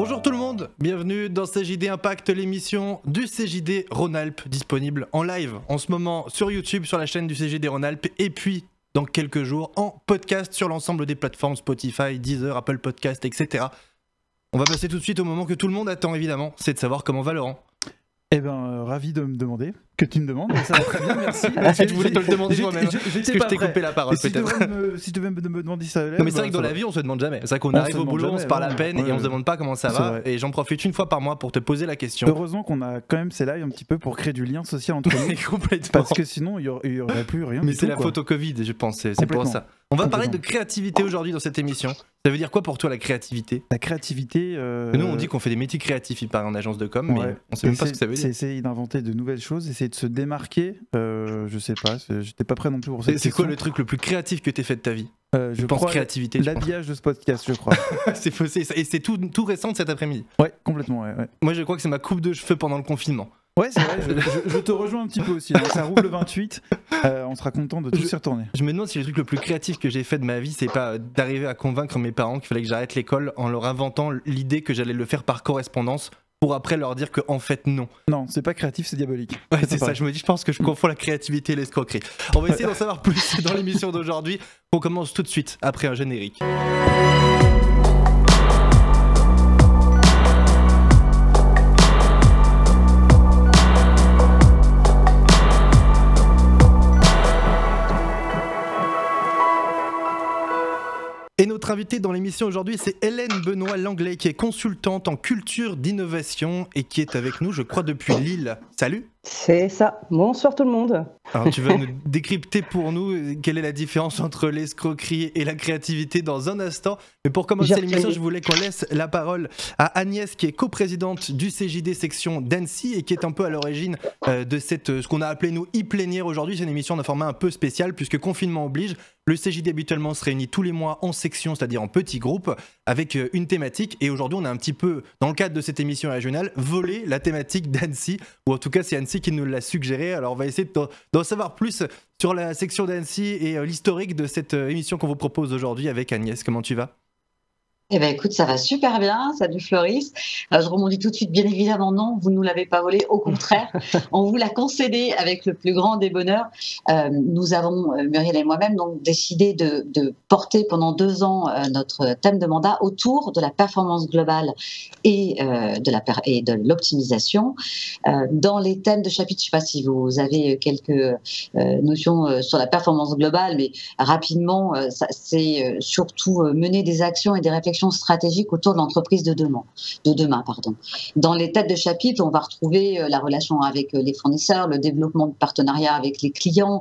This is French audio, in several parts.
Bonjour tout le monde, bienvenue dans CJD Impact, l'émission du CJD Rhône-Alpes, disponible en live en ce moment sur YouTube, sur la chaîne du CJD Rhône-Alpes, et puis dans quelques jours en podcast sur l'ensemble des plateformes Spotify, Deezer, Apple Podcast, etc. On va passer tout de suite au moment que tout le monde attend évidemment, c'est de savoir comment va Laurent. Eh ben, euh, ravi de me demander que tu me demandes. Ça va très bien, merci. Que je voulais te le demander moi-même. Parce que je t'ai coupé la parole, si peut-être. Si tu devais me, me demander ça. Non, mais c'est vrai que dans la vie, on se demande jamais. C'est vrai qu'on arrive au boulot, on se parle à peine et on se demande pas comment ça va. Et j'en profite une fois par mois pour te poser la question. Heureusement qu'on a quand même ces lives un petit peu pour créer du lien social entre nous. Complètement. Parce que sinon, il y aurait plus rien. Mais c'est la photo Covid, je pense. C'est pour ça. On va parler de créativité aujourd'hui dans cette émission. Ça veut dire quoi pour toi la créativité? La créativité. Euh... Nous, on dit qu'on fait des métiers créatifs, il paraît en agence de com, mais on sait même pas ce que ça veut dire. C'est essayer d'inventer de nouvelles choses, essayer de se démarquer. Euh, je sais pas, j'étais pas prêt non plus pour ça. C'est quoi le truc le plus créatif que tu fait de ta vie euh, Je pense créativité. L'habillage de ce podcast, je crois. c'est faussé, et c'est tout, tout récent de cet après-midi. Ouais, complètement. Ouais, ouais. Moi, je crois que c'est ma coupe de cheveux pendant le confinement. Ouais, c'est vrai, je, te rejoins un petit peu aussi. Hein. Ça roule le 28, euh, on sera content de tout s'y retourner. Je me demande si le truc le plus créatif que j'ai fait de ma vie, c'est pas d'arriver à convaincre mes parents qu'il fallait que j'arrête l'école en leur inventant l'idée que j'allais le faire par correspondance pour après leur dire que en fait non. Non, c'est pas créatif, c'est diabolique. Ouais, c'est ça, je me dis, je pense que je confonds la créativité et l'escroquerie. On va essayer d'en savoir plus dans l'émission d'aujourd'hui. On commence tout de suite après un générique. Notre invitée dans l'émission aujourd'hui, c'est Hélène Benoît Langlais, qui est consultante en culture d'innovation et qui est avec nous, je crois, depuis Lille. Salut C'est ça. Bonsoir tout le monde. Alors tu vas nous décrypter pour nous euh, quelle est la différence entre l'escroquerie et la créativité dans un instant. Mais pour commencer l'émission, je voulais qu'on laisse la parole à Agnès, qui est coprésidente du CJD section d'Annecy et qui est un peu à l'origine euh, de cette, euh, ce qu'on a appelé nous e-plénière aujourd'hui. C'est une émission d'un format un peu spécial puisque confinement oblige. Le CJD habituellement se réunit tous les mois en section, c'est-à-dire en petits groupes, avec euh, une thématique. Et aujourd'hui, on a un petit peu, dans le cadre de cette émission régionale, volé la thématique d'Annecy, ou en tout cas, c'est Annecy qui nous l'a suggéré. Alors, on va essayer d'en savoir plus sur la section d'Annecy et l'historique de cette émission qu'on vous propose aujourd'hui avec Agnès. Comment tu vas? Eh ben écoute, ça va super bien, salut Floris. Euh, je rebondis tout de suite, bien évidemment, non, vous ne nous l'avez pas volé, au contraire, on vous l'a concédé avec le plus grand des bonheurs. Euh, nous avons, euh, Muriel et moi-même, donc décidé de, de, porter pendant deux ans euh, notre thème de mandat autour de la performance globale et de la et de l'optimisation. dans les thèmes de chapitre, je ne sais pas si vous avez quelques notions sur la performance globale, mais rapidement, c'est surtout mener des actions et des réflexions stratégique autour de l'entreprise de demain. De demain pardon. Dans les têtes de chapitre, on va retrouver euh, la relation avec euh, les fournisseurs, le développement de partenariats avec les clients,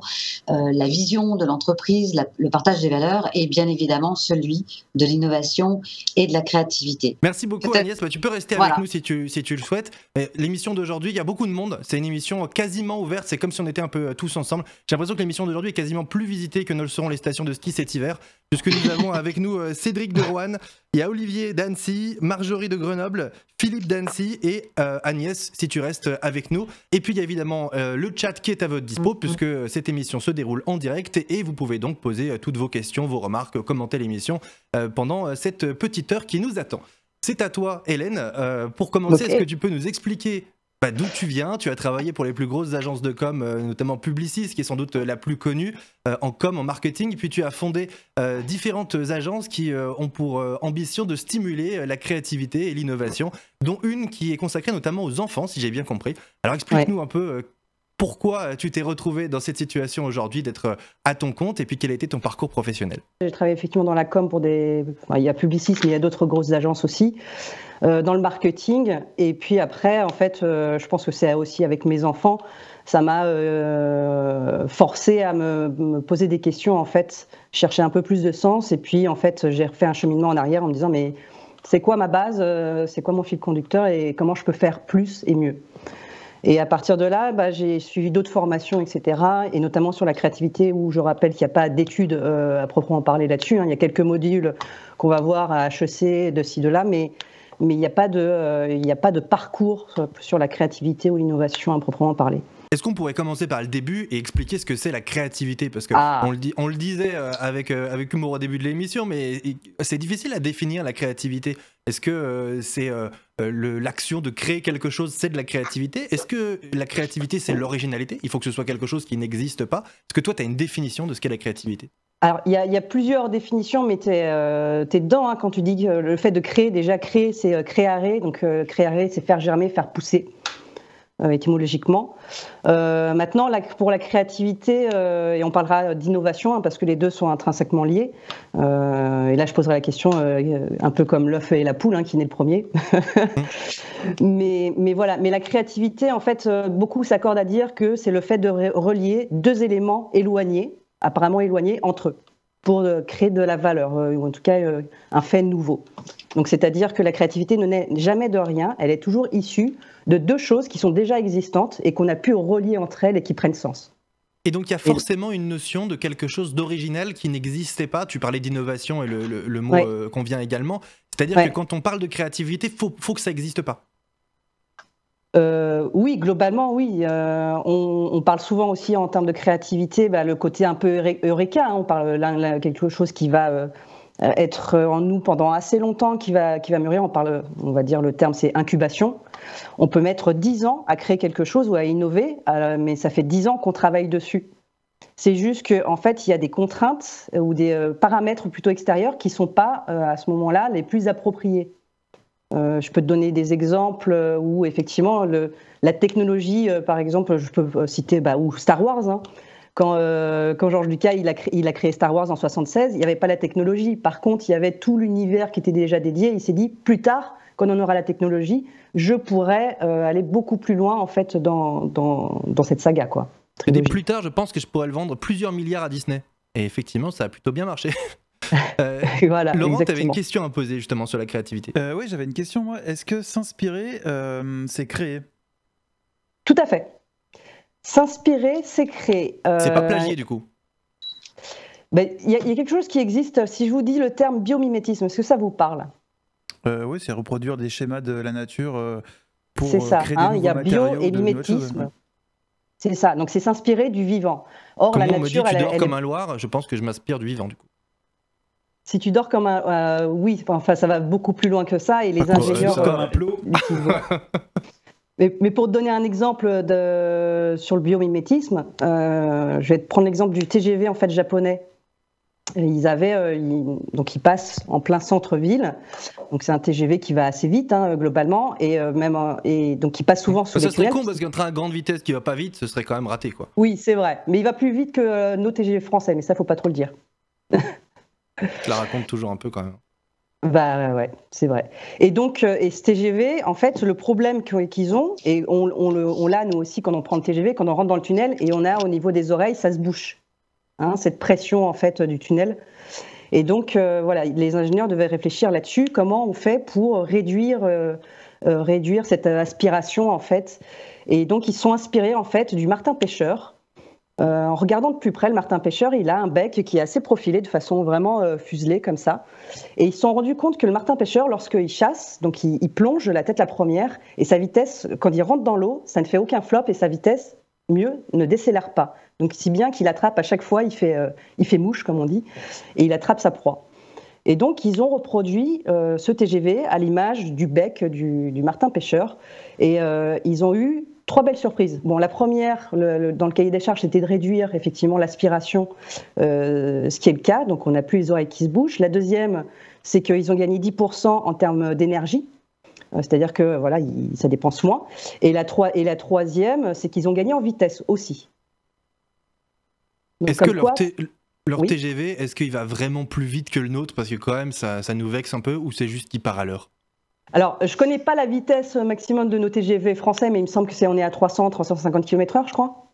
euh, la vision de l'entreprise, le partage des valeurs et bien évidemment celui de l'innovation et de la créativité. Merci beaucoup Agnès. Bah, tu peux rester avec nous si tu, si tu le souhaites. L'émission d'aujourd'hui, il y a beaucoup de monde. C'est une émission quasiment ouverte. C'est comme si on était un peu tous ensemble. J'ai l'impression que l'émission d'aujourd'hui est quasiment plus visitée que ne le seront les stations de ski cet hiver, puisque nous avons avec nous Cédric de Rouen, il y a Olivier d'Annecy, Marjorie de Grenoble, Philippe d'Annecy et euh, Agnès, si tu restes avec nous. Et puis il y a évidemment euh, le chat qui est à votre dispo, mm-hmm. puisque cette émission se déroule en direct et vous pouvez donc poser euh, toutes vos questions, vos remarques, commenter l'émission pendant cette petite heure qui nous attend. C'est à toi, Hélène. pour commencer, est-ce que tu peux nous expliquer bah, d'où tu viens. Tu as travaillé pour les plus grosses agences de com, euh, notamment Publicis, qui est sans doute euh, la plus connue euh, en com, en marketing. Puis tu as fondé différentes agences qui ont pour ambition de stimuler la créativité et l'innovation, dont une qui est consacrée notamment aux enfants, si j'ai bien compris. Alors explique-nous un peu pourquoi tu t'es retrouvé dans cette situation aujourd'hui d'être à ton compte et puis quel a été ton parcours professionnel? J'ai travaillé effectivement dans la com pour des. il y a Publicis, mais il y a d'autres grosses agences aussi. Euh, dans le marketing. Et puis après, en fait, euh, je pense que c'est aussi avec mes enfants, ça m'a euh, forcé à me, poser des questions, en fait, chercher un peu plus de sens. Et puis, en fait, j'ai refait un cheminement en arrière en me disant, mais c'est quoi ma base, c'est quoi mon fil conducteur et comment je peux faire plus et mieux? Et à partir de là, bah, j'ai suivi d'autres formations, etc., et notamment sur la créativité, où je rappelle qu'il n'y a pas d'études à proprement parler là-dessus. Hein. Il y a quelques modules qu'on va voir à HEC, de ci, de là, mais mais il n'y a, pas de, euh, a pas de parcours sur la créativité ou l'innovation à proprement parler. Est-ce qu'on pourrait commencer par le début et expliquer ce que c'est la créativité? Parce que Ah. on, le dit, on le disait euh, avec, euh, avec humour au début de l'émission, mais c'est difficile à définir la créativité. Est-ce que c'est l'action de créer quelque chose, c'est de la créativité? Est-ce que la créativité, c'est l'originalité? Il faut que ce soit quelque chose qui n'existe pas. Est-ce que toi, tu as une définition de ce qu'est la créativité? Alors, il y, a- il y a plusieurs définitions, mais tu es, dedans hein, quand tu dis que le fait de créer. Déjà, créer, c'est euh, créare. Donc, euh, créare, c'est faire germer, faire pousser, euh, étymologiquement. Euh, maintenant, la- pour la créativité, euh, et on parlera d'innovation, hein, parce que les deux sont intrinsèquement liés. Euh, et là, je poserai la question euh, un peu comme l'œuf et la poule, hein, qui naît le premier. mais, mais voilà, mais la créativité, en fait, euh, beaucoup s'accordent à dire que c'est le fait de re- relier deux éléments éloignés, apparemment éloignés, entre eux, pour euh, créer de la valeur, euh, ou en tout cas euh, un fait nouveau. Donc, c'est-à-dire que la créativité ne naît jamais de rien, elle est toujours issue de deux choses qui sont déjà existantes et qu'on a pu relier entre elles et qui prennent sens. Et donc il y a forcément une notion de quelque chose d'original qui n'existait pas. Tu parlais d'innovation et le, le- le mot Ouais. euh, convient également. C'est-à-dire Ouais. que quand on parle de créativité, faut, faut que ça n'existe pas. Euh, oui, globalement, oui. Euh, on, parle souvent aussi en termes de créativité, bah, le côté un peu eureka. hein. on parle là, quelque chose qui va euh, être en nous pendant assez longtemps, qui va, qui va mûrir. On parle, on va dire le terme, c'est incubation. On peut mettre 10 ans à créer quelque chose ou à innover, mais ça fait 10 ans qu'on travaille dessus. C'est juste qu'en en fait, il y a des contraintes ou des paramètres plutôt extérieurs qui ne sont pas, à ce moment-là, les plus appropriés. Euh, je peux te donner des exemples euh, où effectivement le, la technologie, euh, par exemple, je peux citer bah, ou Star Wars. hein. Quand, euh, quand George Lucas il a, créé, il a créé Star Wars en 76, il n'y avait pas la technologie. Par contre, il y avait tout l'univers qui était déjà dédié. Il s'est dit plus tard, quand on aura la technologie, je pourrais aller beaucoup plus loin en fait dans, dans, dans cette saga quoi. Et plus tard, je pense que je pourrais le vendre plusieurs milliards à Disney. Et effectivement, ça a plutôt bien marché. Euh, voilà, Laurent, tu avais une question à poser justement sur la créativité. Euh, oui, j'avais une question, moi. Est-ce que s'inspirer, euh, c'est créer? Tout à fait. S'inspirer, c'est créer. C'est pas Euh, plagier du coup? ben, Il y, y a quelque chose qui existe. Si je vous dis le terme biomimétisme, est-ce que ça vous parle? Euh, Oui, c'est reproduire des schémas de la nature pour C'est ça. créer des hein, il y a bio matériaux, et mimétisme. C'est ça. Donc c'est s'inspirer du vivant. Or Comment la on me dit nature, tu elle, dors elle comme un Loir, je pense que je m'inspire du vivant du coup. Si tu dors comme un, euh, oui, enfin ça va beaucoup plus loin que ça et les Ah, ingénieurs. Juste comme euh, un plot. l'utilisent. Mais, mais pour te donner un exemple de, sur le biomimétisme, euh, je vais te prendre l'exemple du TGV en fait japonais. Et Ils avaient, euh, ils- donc ils passent en plein centre-ville. Donc c'est un TGV qui va assez vite hein, globalement et euh, même euh, et donc il passe souvent sous Ça les serait tunnels. con parce qu'un train à grande vitesse qui va pas vite, ce serait quand même raté quoi. Oui, c'est vrai, mais il va plus vite que euh, nos TGV français, mais ça faut pas trop le dire. Je la raconte toujours un peu quand même. Bah ouais, c'est vrai. Et donc, euh, et ce TGV, en fait, le problème qu'ils ont, et on, on l'a nous aussi quand on prend le TGV, quand on rentre dans le tunnel, et on a au niveau des oreilles, ça se bouche. Hein, cette pression en fait du tunnel. Et donc, euh, voilà, les ingénieurs devaient réfléchir là-dessus, comment on fait pour réduire, euh, réduire cette aspiration en fait. Et donc, ils sont inspirés en fait du martin pêcheur. Euh, en regardant de plus près, le martin pêcheur, il a un bec qui est assez profilé de façon vraiment euh, fuselée comme ça. Et ils se sont rendus compte que le martin pêcheur, lorsqu'il chasse, donc il, plonge la tête la première, et sa vitesse, quand il rentre dans l'eau, ça ne fait aucun flop, et sa vitesse, mieux, ne décélère pas. Donc si bien qu'il attrape à chaque fois, il fait, euh, il fait mouche, comme on dit, et il attrape sa proie. Et donc ils ont reproduit ce TGV à l'image du bec du, martin pêcheur, et ils ont eu trois belles surprises. Bon, la première, le- le- dans le cahier des charges, c'était de réduire effectivement l'aspiration, euh, ce qui est le cas. Donc, on n'a plus les oreilles qui se bougent. La deuxième, c'est qu'ils ont gagné 10% en termes d'énergie. Euh, C'est-à-dire que voilà, il- ça dépense moins. Et la, troi- et la troisième, c'est qu'ils ont gagné en vitesse aussi. Est-ce que leur, quoi- T- leur Oui. TGV, est-ce qu'il va vraiment plus vite que le nôtre? Parce que quand même, ça, ça nous vexe un peu, ou c'est juste qu'il part à l'heure? Alors, je connais pas la vitesse maximum de nos TGV français, mais il me semble que c'est on est à 300, 350 km/h, je crois.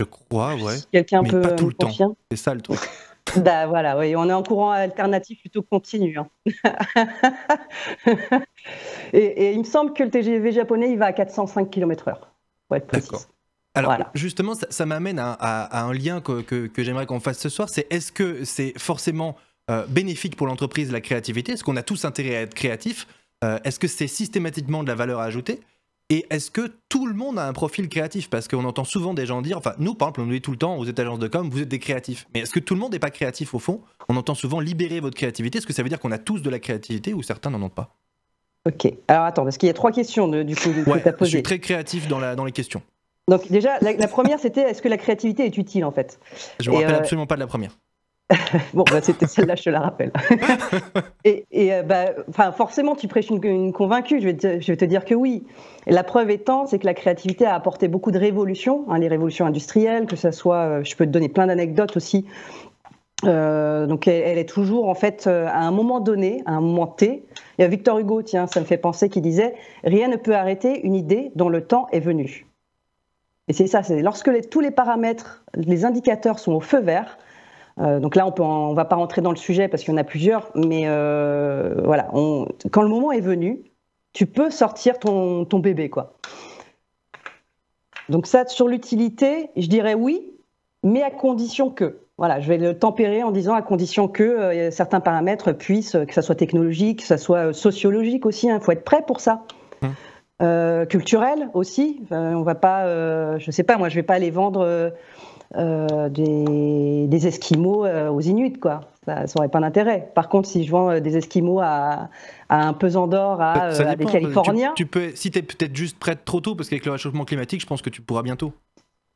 Je crois, ouais. Quelqu'un peut pas tout le temps. C'est ça le truc. Bah voilà, oui, on est en courant alternatif plutôt continu. hein. et, et il me semble que le TGV japonais, il va à 405 km/h, pour être précis. D'accord. Alors Voilà. justement, ça, ça m'amène à, à- à un lien que, que- que j'aimerais qu'on fasse ce soir. C'est est-ce que c'est forcément euh, bénéfique pour l'entreprise la créativité? Est-ce qu'on a tous intérêt à être créatif Euh, Est-ce que c'est systématiquement de la valeur à ajouter? Et est-ce que tout le monde a un profil créatif? Parce qu'on entend souvent des gens dire, enfin nous par exemple, on nous dit tout le temps, vous êtes agence de com, vous êtes des créatifs. Mais est-ce que tout le monde n'est pas créatif au fond? On entend souvent libérer votre créativité. Est-ce que ça veut dire qu'on a tous de la créativité ou certains n'en ont pas? Ok. Alors attends, parce qu'il y a trois questions du coup que ouais, tu as posées. Je suis très créatif dans, la, dans les questions. Donc déjà, la, première c'était est-ce que la créativité est utile en fait? Je me rappelle euh, absolument pas de la première. bon, bah, c'était celle-là, je te la rappelle. et, et bah, forcément, tu prêches une, convaincue, je vais, te, je vais, te, dire que oui. la preuve étant, c'est que la créativité a apporté beaucoup de révolutions, hein, les révolutions industrielles, que ce soit, euh, je peux te donner plein d'anecdotes aussi. Euh, donc elle, est toujours en fait à un moment donné, à un moment T. Il y a Victor Hugo, tiens, ça me fait penser, qui disait rien ne peut arrêter une idée dont le temps est venu. Et c'est ça, c'est lorsque les, tous les paramètres, les indicateurs sont au feu vert, euh, donc là, on ne va pas rentrer dans le sujet parce qu'il y en a plusieurs, mais euh, voilà, quand le moment est venu, tu peux sortir ton, bébé, quoi. Donc ça, sur l'utilité, je dirais oui, mais à condition que. Voilà, je vais le tempérer en disant à condition que euh, certains paramètres puissent, que ça soit technologique, que ça soit sociologique aussi. Il hein, faut être prêt pour ça. Mmh. culturel aussi. on va pas, je sais pas, moi, je vais pas aller vendre euh, des, Esquimaux euh, aux Inuits, quoi. Ça n'aurait pas d'intérêt. Par contre, si je vends euh, des Esquimaux à, un pesant d'or à, des Californiens. Tu, peux, si tu es peut-être juste prête trop tôt, parce qu'avec le réchauffement climatique, je pense que tu pourras bientôt.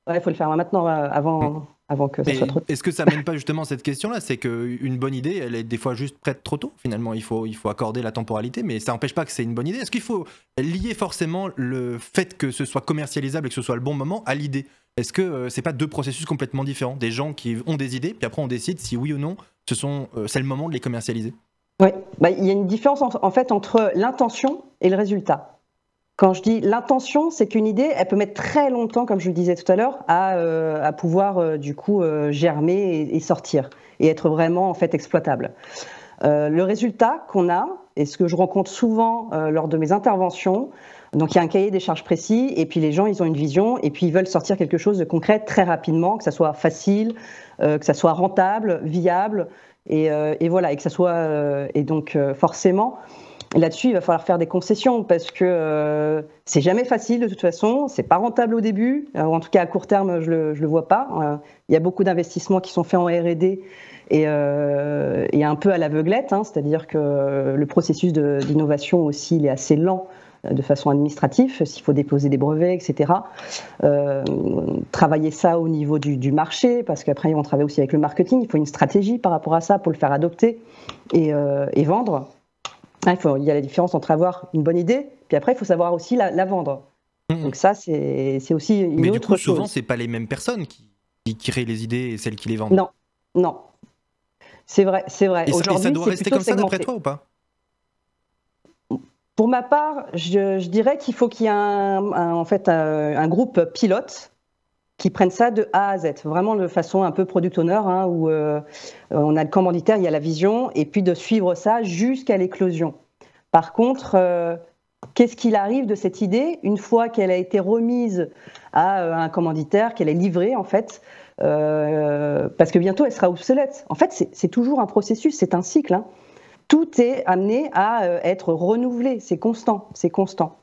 Ouais, il faut le faire maintenant, avant, mm. avant que ça soit trop tôt. Est-ce que ça mène pas justement cette question-là? C'est qu'une bonne idée, elle est des fois juste prête trop tôt, finalement. Il faut, il faut accorder la temporalité, mais ça n'empêche pas que c'est une bonne idée. Est-ce qu'il faut lier forcément le fait que ce soit commercialisable et que ce soit le bon moment à l'idée? Est-ce que euh, c'est pas deux processus complètement différents? Des gens qui ont des idées, puis après on décide si oui ou non ce sont, euh, c'est le moment de les commercialiser? Oui, bah, il y a une différence en, fait entre l'intention et le résultat. Quand je dis l'intention, c'est qu'une idée, elle peut mettre très longtemps, comme je le disais tout à l'heure, à, euh, pouvoir du coup germer et, sortir et être vraiment en fait exploitable. le résultat qu'on a, et ce que je rencontre souvent lors de mes interventions, donc il y a un cahier des charges précis, et puis les gens, ils ont une vision, et puis ils veulent sortir quelque chose de concret très rapidement, que ça soit facile, euh, que ça soit rentable, viable, et, euh, voilà, et que ça soit. Euh, et donc forcément, là-dessus, il va falloir faire des concessions parce que c'est jamais facile de toute façon, c'est pas rentable au début, en tout cas à court terme, je le, le vois pas. Il y a beaucoup d'investissements qui sont faits en R&D. Et, un peu à l'aveuglette, hein, c'est-à-dire que le processus d'innovation aussi il est assez lent de façon administrative, s'il faut déposer des brevets, etc. Euh, travailler ça au niveau du, marché, parce qu'après on travaille aussi avec le marketing, il faut une stratégie par rapport à ça pour le faire adopter et, euh, vendre. Ah, il, y a la différence entre avoir une bonne idée, puis après il faut savoir aussi la, vendre. Mmh. Donc ça, c'est aussi une Mais autre du coup, chose. souvent, c'est pas les mêmes personnes qui, qui créent les idées et celles qui les vendent. Non, non. C'est vrai, c'est vrai. Et, ça doit rester comme ça d'après toi ou pas? Pour ma part, je, dirais qu'il faut qu'il y ait un, en fait un, groupe pilote qui prenne ça de A à Z, vraiment de façon un peu product owner, hein, où euh, on a le commanditaire, il y a la vision, et puis de suivre ça jusqu'à l'éclosion. Par contre, euh, qu'est-ce qu'il arrive de cette idée? Une fois qu'elle a été remise à euh, un commanditaire, qu'elle est livrée en fait parce que bientôt elle sera obsolète. En fait, c'est toujours un processus, c'est un cycle. Hein tout est amené à euh, être renouvelé. C'est constant, c'est constant.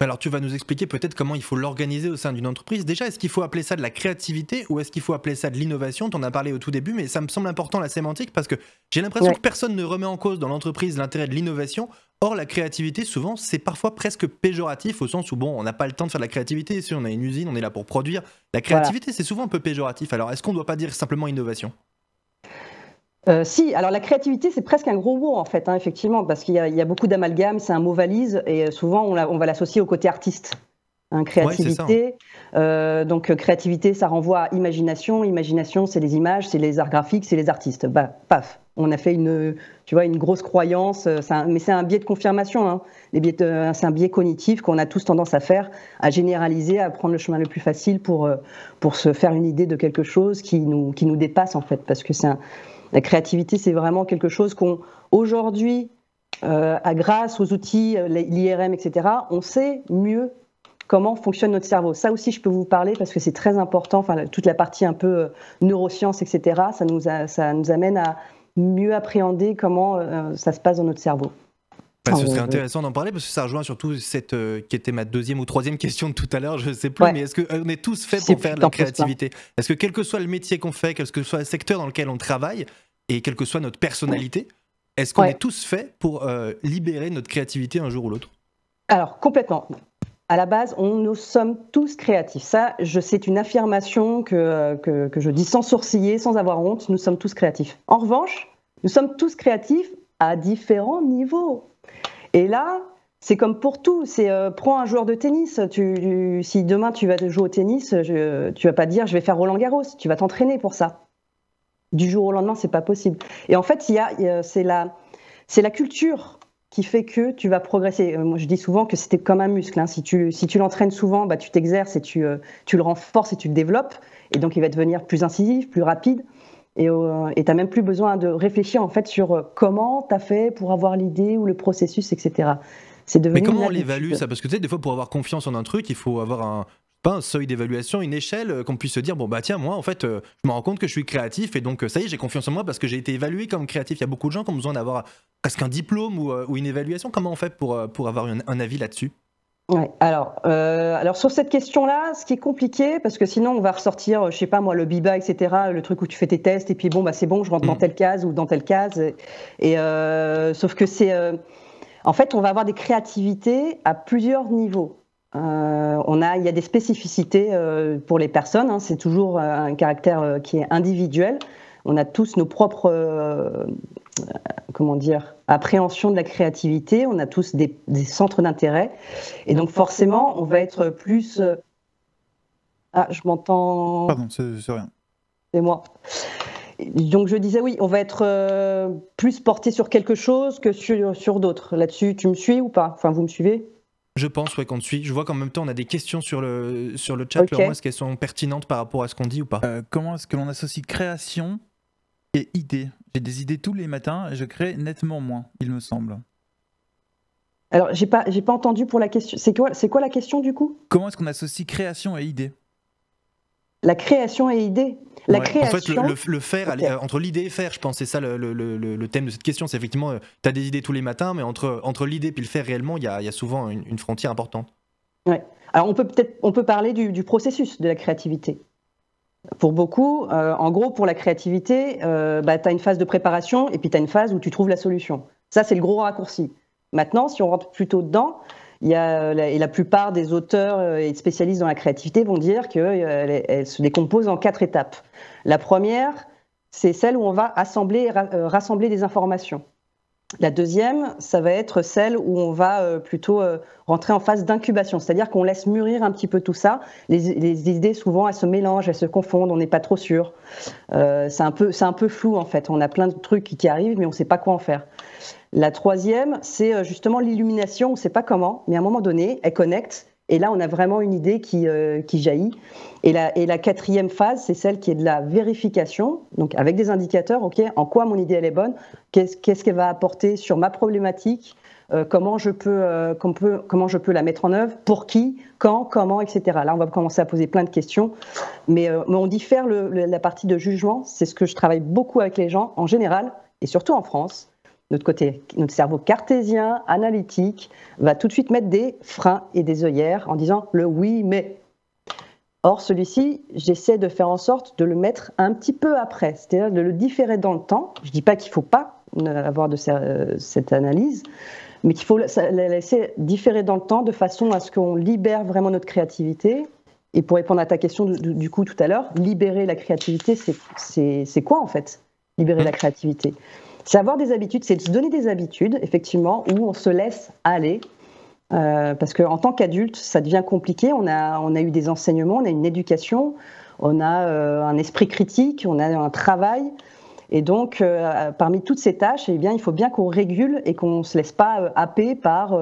Alors tu vas nous expliquer peut-être comment il faut l'organiser au sein d'une entreprise. Déjà, est-ce qu'il faut appeler ça de la créativité ou est-ce qu'il faut appeler ça de l'innovation? Tu en as parlé au tout début, mais ça me semble important la sémantique parce que j'ai l'impression que personne ne remet en cause dans l'entreprise l'intérêt de l'innovation. Or, la créativité, souvent, c'est parfois presque péjoratif au sens où, bon, on n'a pas le temps de faire de la créativité. Si on a une usine, on est là pour produire. La créativité, c'est souvent un peu péjoratif. Alors, est-ce qu'on ne doit pas dire simplement innovation? Euh, si, alors la créativité, c'est presque un gros mot en fait, hein, effectivement, parce qu'il y, a beaucoup d'amalgame, c'est un mot valise, et euh, souvent on, on va l'associer au côté artiste. Hein, créativité, euh, donc créativité, ça renvoie à imagination. Imagination, c'est les images, c'est les arts graphiques, c'est les artistes. Bah, paf, on a fait une, tu vois, une grosse croyance, mais c'est un biais de confirmation. Hein. c'est un biais cognitif qu'on a tous tendance à faire, à généraliser, à prendre le chemin le plus facile pour pour se faire une idée de quelque chose qui nous qui nous dépasse en fait, parce que c'est un la créativité, c'est vraiment quelque chose qu'on, aujourd'hui, euh, grâce aux outils, euh, l'IRM, etc., on sait mieux comment fonctionne notre cerveau. Ça aussi, je peux vous parler parce que c'est très important. Toute la partie un peu euh, neurosciences, etc., ça nous amène à mieux appréhender comment ça se passe dans notre cerveau. Ce Ah, serait ouais, intéressant d'en parler parce que ça rejoint surtout cette euh, qui était ma deuxième ou troisième question de tout à l'heure, je sais plus. Ouais. Mais est-ce qu'on est tous faits pour faire de la créativité? Est-ce que quel que soit le métier qu'on fait, quel que soit le secteur dans lequel on travaille et quelle que soit notre personnalité, est-ce qu'on Ouais. est tous faits pour euh, libérer notre créativité un jour ou l'autre? Alors, complètement. À la base, on, nous sommes tous créatifs. Ça, c'est une affirmation que, que, que je dis sans sourciller, sans avoir honte. Nous sommes tous créatifs. En revanche, nous sommes tous créatifs à différents niveaux. Et là, c'est comme pour tout. C'est euh, prends un joueur de tennis. Si demain tu vas te jouer au tennis, je, tu vas pas dire je vais faire Roland Garros. Tu vas t'entraîner pour ça. Du jour au lendemain, c'est pas possible. Et en fait, c'est la culture qui fait que tu vas progresser. Euh, Moi, je dis souvent que c'était comme un muscle. hein. Si tu, si tu l'entraînes souvent, bah, tu t'exerces et tu, euh, tu le renforces et tu le développes. Et donc, il va devenir plus incisif, plus rapide. Et euh, tu n'as même plus besoin de réfléchir en fait sur euh, comment tu as fait pour avoir l'idée ou le processus, etc. C'est devenu Mais comment on l'évalue ça? Parce que tu sais, des fois, pour avoir confiance en un truc, il faut avoir un, pas un seuil d'évaluation, une échelle euh, qu'on puisse se dire bon bah tiens moi en fait euh, je me rends compte que je suis créatif et donc euh, ça y est j'ai confiance en moi parce que j'ai été évalué comme créatif. Il y a beaucoup de gens qui ont besoin d'avoir presque un diplôme ou, euh, ou une évaluation. Comment on fait pour, pour avoir un, un avis là-dessus? Ouais, alors, euh, alors sur cette question-là, ce qui est compliqué, parce que sinon on va ressortir, euh, je sais pas moi, le BIBA, etc., le truc où tu fais tes tests et puis bon bah c'est bon, je rentre dans Mm. telle case ou dans telle case. Et euh, sauf que c'est, euh, en fait, on va avoir des créativités à plusieurs niveaux. On a, il y a des spécificités pour les personnes. hein, c'est toujours un caractère qui est individuel. On a tous nos propres, comment dire, appréhensions de la créativité. On a tous des, des centres d'intérêt. Et donc forcément, on va être plus. euh, Ah, je m'entends. Pardon, c'est c'est rien. C'est moi. Donc je disais oui, on va être euh, plus porté sur quelque chose que sur, sur d'autres. Là-dessus, tu me suis ou pas? Enfin, vous me suivez? Je pense ouais, qu'on te suit. Je vois qu'en même temps on a des questions sur le, sur le chat. Ok. Laurent, Est-ce qu'elles sont pertinentes par rapport à ce qu'on dit ou pas? Euh, comment est-ce que l'on associe création et idée J'ai des idées tous les matins et je crée nettement moins, il me semble. Alors, j'ai pas, j'ai pas entendu pour la question. C'est quoi, c'est quoi la question du coup? Comment est-ce qu'on associe création et idée La création et idée. La Ouais. En En fait, création. le, le- le faire, euh, entre l'idée et faire, je pense, c'est ça le, le- le- le- le thème de cette question. C'est effectivement, tu as des idées tous les matins, mais entre, entre l'idée et le faire réellement, il y a, il y a souvent une, une frontière importante. Alors, on peut peut-être, on peut parler du, du processus de la créativité. Pour beaucoup, euh, en gros, pour la créativité, euh, bah, tu as une phase de préparation et puis tu as une phase où tu trouves la solution. Ça, c'est le gros raccourci. Maintenant, si on rentre plutôt dedans, y a, et la plupart des auteurs euh, et spécialistes dans la créativité vont dire qu'elle elle se décompose en quatre étapes. La première, c'est celle où on va assembler, ra- rassembler des informations. La deuxième, ça va être celle où on va euh, plutôt euh, rentrer en phase d'incubation, c'est-à-dire qu'on laisse mûrir un petit peu tout ça. Les, les idées, souvent, elles se mélangent, elles se confondent, on n'est pas trop sûr. Euh, c'est un, peu- un peu flou, en fait. On a plein de trucs qui, qui arrivent, mais on ne sait pas quoi en faire. La troisième, c'est euh, justement l'illumination, on ne sait pas comment, mais à un moment donné, elle connecte, et là, on a vraiment une idée qui, euh, jaillit. Et la, quatrième phase, c'est celle qui est de la vérification, donc avec des indicateurs, ok, en quoi mon idée elle est bonne, qu'est-ce qu'elle va apporter sur ma problématique, euh, comment, je peux, euh, comment je peux la mettre en œuvre, pour qui, quand, comment, etc. Là, on va commencer à poser plein de questions, mais, on diffère la partie de jugement, c'est ce que je travaille beaucoup avec les gens en général, et surtout en France. Notre côté, notre cerveau cartésien, analytique, va tout de suite mettre des freins et des œillères en disant le oui, mais. Or, celui-ci, j'essaie de faire en sorte de le mettre un petit peu après, c'est-à-dire de le différer dans le temps. Je ne dis pas qu'il ne faut pas avoir de euh, cette analyse, mais qu'il faut la la laisser différer dans le temps de façon à ce qu'on libère vraiment notre créativité. Et pour répondre à ta question du, coup tout à l'heure, libérer la créativité, c'est quoi en fait? Libérer la créativité C'est avoir des habitudes, c'est se donner des habitudes, effectivement, où on se laisse aller. Euh, parce qu'en tant qu'adulte, ça devient compliqué. On a, on a eu des enseignements, on a une éducation, on a euh, un esprit critique, on a un travail. Et donc, euh, parmi toutes ces tâches, eh bien, il faut bien qu'on régule et qu'on ne se laisse pas euh, happer par.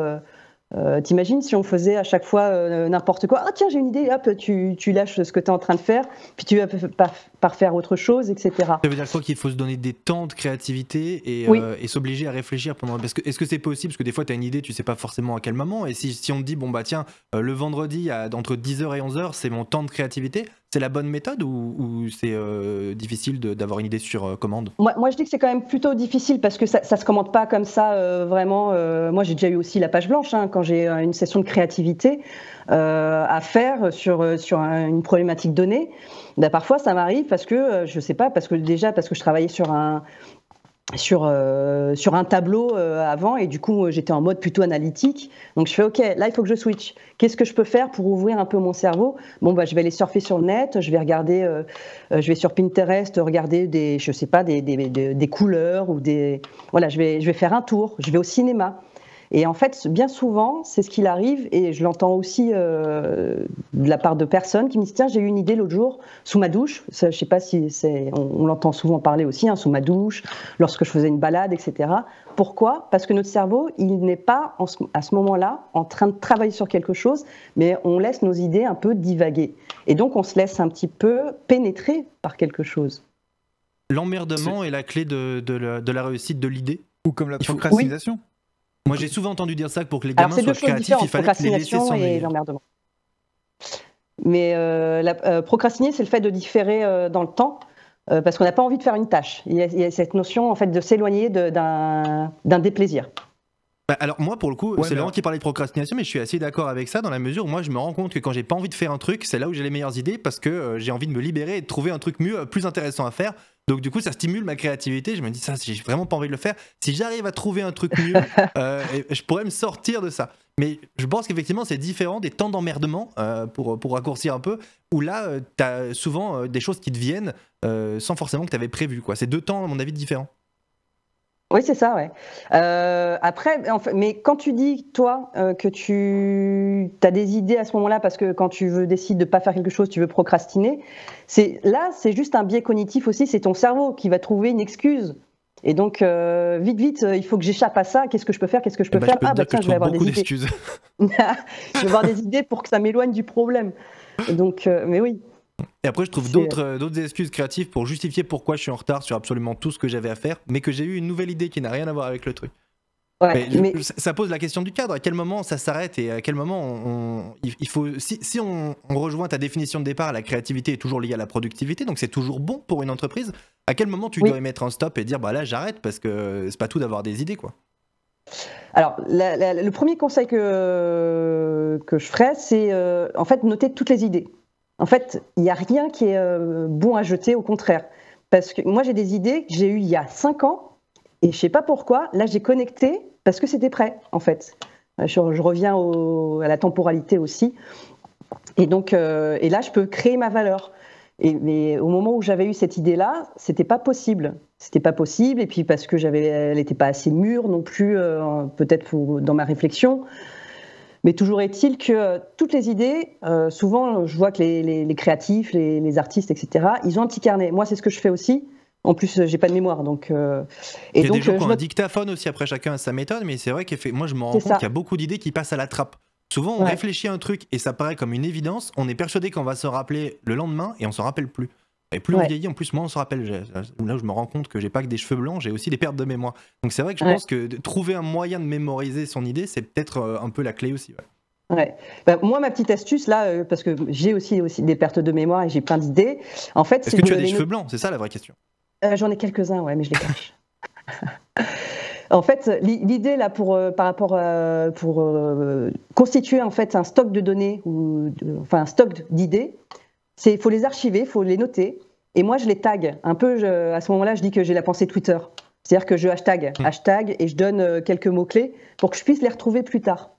Euh, T'imagines si on faisait à chaque fois euh, n'importe quoi Ah, tiens, j'ai une idée, hop, tu, tu lâches ce que tu es en train de faire, puis tu vas par, par faire autre chose, etc. Ça veut dire quoi qu'il faut se donner des temps de créativité et, Oui. euh, et s'obliger à réfléchir pendant. Parce que, est-ce que c'est possible? Parce que des fois, tu as une idée, tu sais pas forcément à quel moment. Et si, si on te dit, bon, bah tiens, le vendredi, à, entre 10h et 11h, c'est mon temps de créativité, c'est la bonne méthode ou, c'est euh, difficile d'avoir une idée sur euh, commande? Moi, je dis que c'est quand même plutôt difficile parce que ça, ne se commande pas comme ça vraiment. moi, j'ai déjà eu aussi la page blanche hein, quand j'ai une session de créativité à faire sur, sur une problématique donnée. Ben, parfois, ça m'arrive parce que, je sais pas, parce que déjà, parce que je travaillais sur un, sur, euh, sur un tableau euh, avant et du coup j'étais en mode plutôt analytique. Donc je fais ok, là il faut que je switch. Qu'est-ce que je peux faire pour ouvrir un peu mon cerveau? Bon bah je vais aller surfer sur le net, je vais regarder, euh, je vais sur Pinterest regarder des, je sais pas, des, des, des, couleurs ou des, voilà, je vais, je vais faire un tour. Je vais au cinéma. Et en fait, bien souvent, c'est ce qu'il arrive, et je l'entends aussi euh, de la part de personnes qui me disent Tiens, j'ai eu une idée l'autre jour, sous ma douche. je ne sais pas si c'est. On, l'entend souvent parler aussi, hein, sous ma douche, lorsque je faisais une balade, etc. Pourquoi? Parce que notre cerveau, il n'est pas à ce moment-là en train de travailler sur quelque chose, mais on laisse nos idées un peu divaguer. Et donc, on se laisse un petit peu pénétrer par quelque chose. L'emmerdement est la clé de, la, réussite de l'idée? Ou comme la procrastination? Moi, j'ai souvent entendu dire ça que pour que les gamins soient créatifs, il fallait les laisser et l'emmerdement. Mais euh, la, euh, procrastiner, c'est le fait de différer euh, dans le temps, parce qu'on n'a pas envie de faire une tâche. Il y a, cette notion en fait de s'éloigner d'un déplaisir. Bah, alors moi pour le coup, c'est Laurent qui parlait de procrastination, mais je suis assez d'accord avec ça dans la mesure où moi je me rends compte que quand j'ai pas envie de faire un truc, c'est là où j'ai les meilleures idées parce que j'ai envie de me libérer et de trouver un truc mieux, plus intéressant à faire donc du coup, ça stimule ma créativité. Je me dis ça, j'ai vraiment pas envie de le faire. Si j'arrive à trouver un truc mieux, euh, je pourrais me sortir de ça. Mais je pense qu'effectivement, c'est différent des temps d'emmerdement, euh, pour, pour raccourcir un peu, où là, euh, tu as souvent des choses qui te viennent sans forcément que tu avais prévu. C'est deux temps, à mon avis, différents. Oui, c'est ça, ouais. Euh, après, mais quand tu dis, toi, euh, que tu as des idées à ce moment-là, parce que quand tu veux décider de ne pas faire quelque chose, tu veux procrastiner, c'est là, c'est juste un biais cognitif aussi, c'est ton cerveau qui va trouver une excuse. Et donc, euh, vite, vite, il faut que j'échappe à ça. Qu'est-ce que je peux faire? Qu'est-ce que je peux eh ben, faire? Ah, bah tiens, je vais avoir des idées. je vais avoir des idées pour que ça m'éloigne du problème. Donc, mais oui. Et après, je trouve d'autres, euh, d'autres excuses créatives pour justifier pourquoi je suis en retard sur absolument tout ce que j'avais à faire, mais que j'ai eu une nouvelle idée qui n'a rien à voir avec le truc. Ça pose la question du cadre. À quel moment ça s'arrête et à quel moment on, il faut. Si, si on, rejoint ta définition de départ, la créativité est toujours liée à la productivité, donc c'est toujours bon pour une entreprise. À quel moment tu dois y mettre un stop et dire bah là j'arrête parce que c'est pas tout d'avoir des idées quoi? Alors, le premier conseil que, que je ferais, c'est euh, en fait noter toutes les idées. En fait, il n'y a rien qui est euh, bon à jeter, au contraire. Parce que moi, j'ai des idées que j'ai eues il y a 5 ans, et je sais pas pourquoi, là, j'ai connecté parce que c'était prêt, en fait. Euh, je, reviens à la temporalité aussi. Et donc, euh, et là, je peux créer ma valeur. Mais au moment où j'avais eu cette idée-là, c'était pas possible. C'était pas possible. Et puis parce que j'avais, elle n'était pas assez mûre non plus, peut-être dans ma réflexion. Mais toujours est-il que euh, toutes les idées, euh, souvent, je vois que les, créatifs, les, artistes, etc., ils ont un petit carnet. Moi, c'est ce que je fais aussi. En plus, j'ai pas de mémoire, donc. Euh, et Il y a donc, des gens qui ont un dictaphone aussi. Après, chacun a sa méthode, mais c'est vrai que moi, je me rends compte qu'il y a beaucoup d'idées qui passent à la trappe. Souvent, on réfléchit à un truc et ça paraît comme une évidence. On est persuadé qu'on va se rappeler le lendemain et on s'en rappelle plus. Et plus on vieillit, en plus, moins on se rappelle. Là où je me rends compte que j'ai pas que des cheveux blancs, j'ai aussi des pertes de mémoire. Donc c'est vrai que je pense que trouver un moyen de mémoriser son idée, c'est peut-être euh, un peu la clé aussi. Ouais. Bah, moi, ma petite astuce là, euh, parce que j'ai aussi, aussi des pertes de mémoire et j'ai plein d'idées. En fait, est-ce que tu as des cheveux blancs? C'est ça la vraie question. Euh, j'en ai quelques-uns, ouais, mais je les cache. en fait, l'idée là pour par rapport à, pour constituer en fait un stock de données ou enfin un stock d'idées, c'est faut les archiver, faut les noter. Et moi, je les tag. Un peu, à ce moment-là, je dis que j'ai la pensée Twitter. C'est-à-dire que je hashtag, mmh. hashtag, et je donne euh, quelques mots-clés pour que je puisse les retrouver plus tard.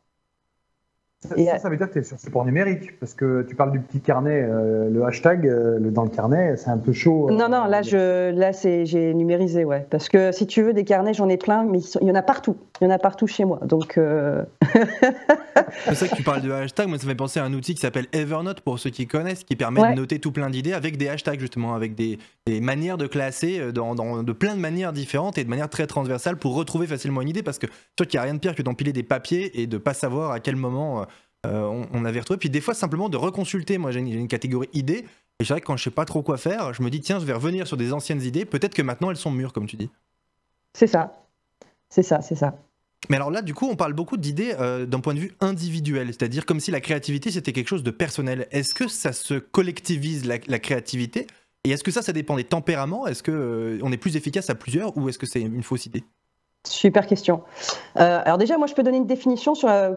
Ça, ça, ça, veut dire que tu es sur support numérique, parce que tu parles du petit carnet, euh, le hashtag euh, le, dans le carnet, c'est un peu chaud. Non, non, là, je, là j'ai numérisé, ouais. Parce que si tu veux, des carnets, j'en ai plein, mais il y en a partout. Il y en a partout chez moi. Donc. c'est ça que tu parles de hashtag. Moi, ça me fait penser à un outil qui s'appelle Evernote, pour ceux qui connaissent, qui permet de noter tout plein d'idées avec des hashtags, justement, avec des, des manières de classer dans, dans, de plein de manières différentes et de manière très transversale pour retrouver facilement une idée. Parce que sûr qu'il n'y a rien de pire que d'empiler des papiers et de pas savoir à quel moment euh, on, avait retrouvé. Puis des fois, simplement de reconsulter. Moi, j'ai une, catégorie idées. Et c'est vrai que quand je sais pas trop quoi faire, je me dis, tiens, je vais revenir sur des anciennes idées. Peut-être que maintenant, elles sont mûres, comme tu dis. C'est ça. C'est ça, c'est ça. Mais alors là, du coup, on parle beaucoup d'idées euh, d'un point de vue individuel, c'est-à-dire comme si la créativité c'était quelque chose de personnel. Est-ce que ça se collectivise la, créativité? Et est-ce que ça, ça dépend des tempéraments? Est-ce que euh, est plus efficace à plusieurs ou est-ce que c'est une fausse idée? Super question. Euh, alors déjà, moi, je peux donner une définition sur la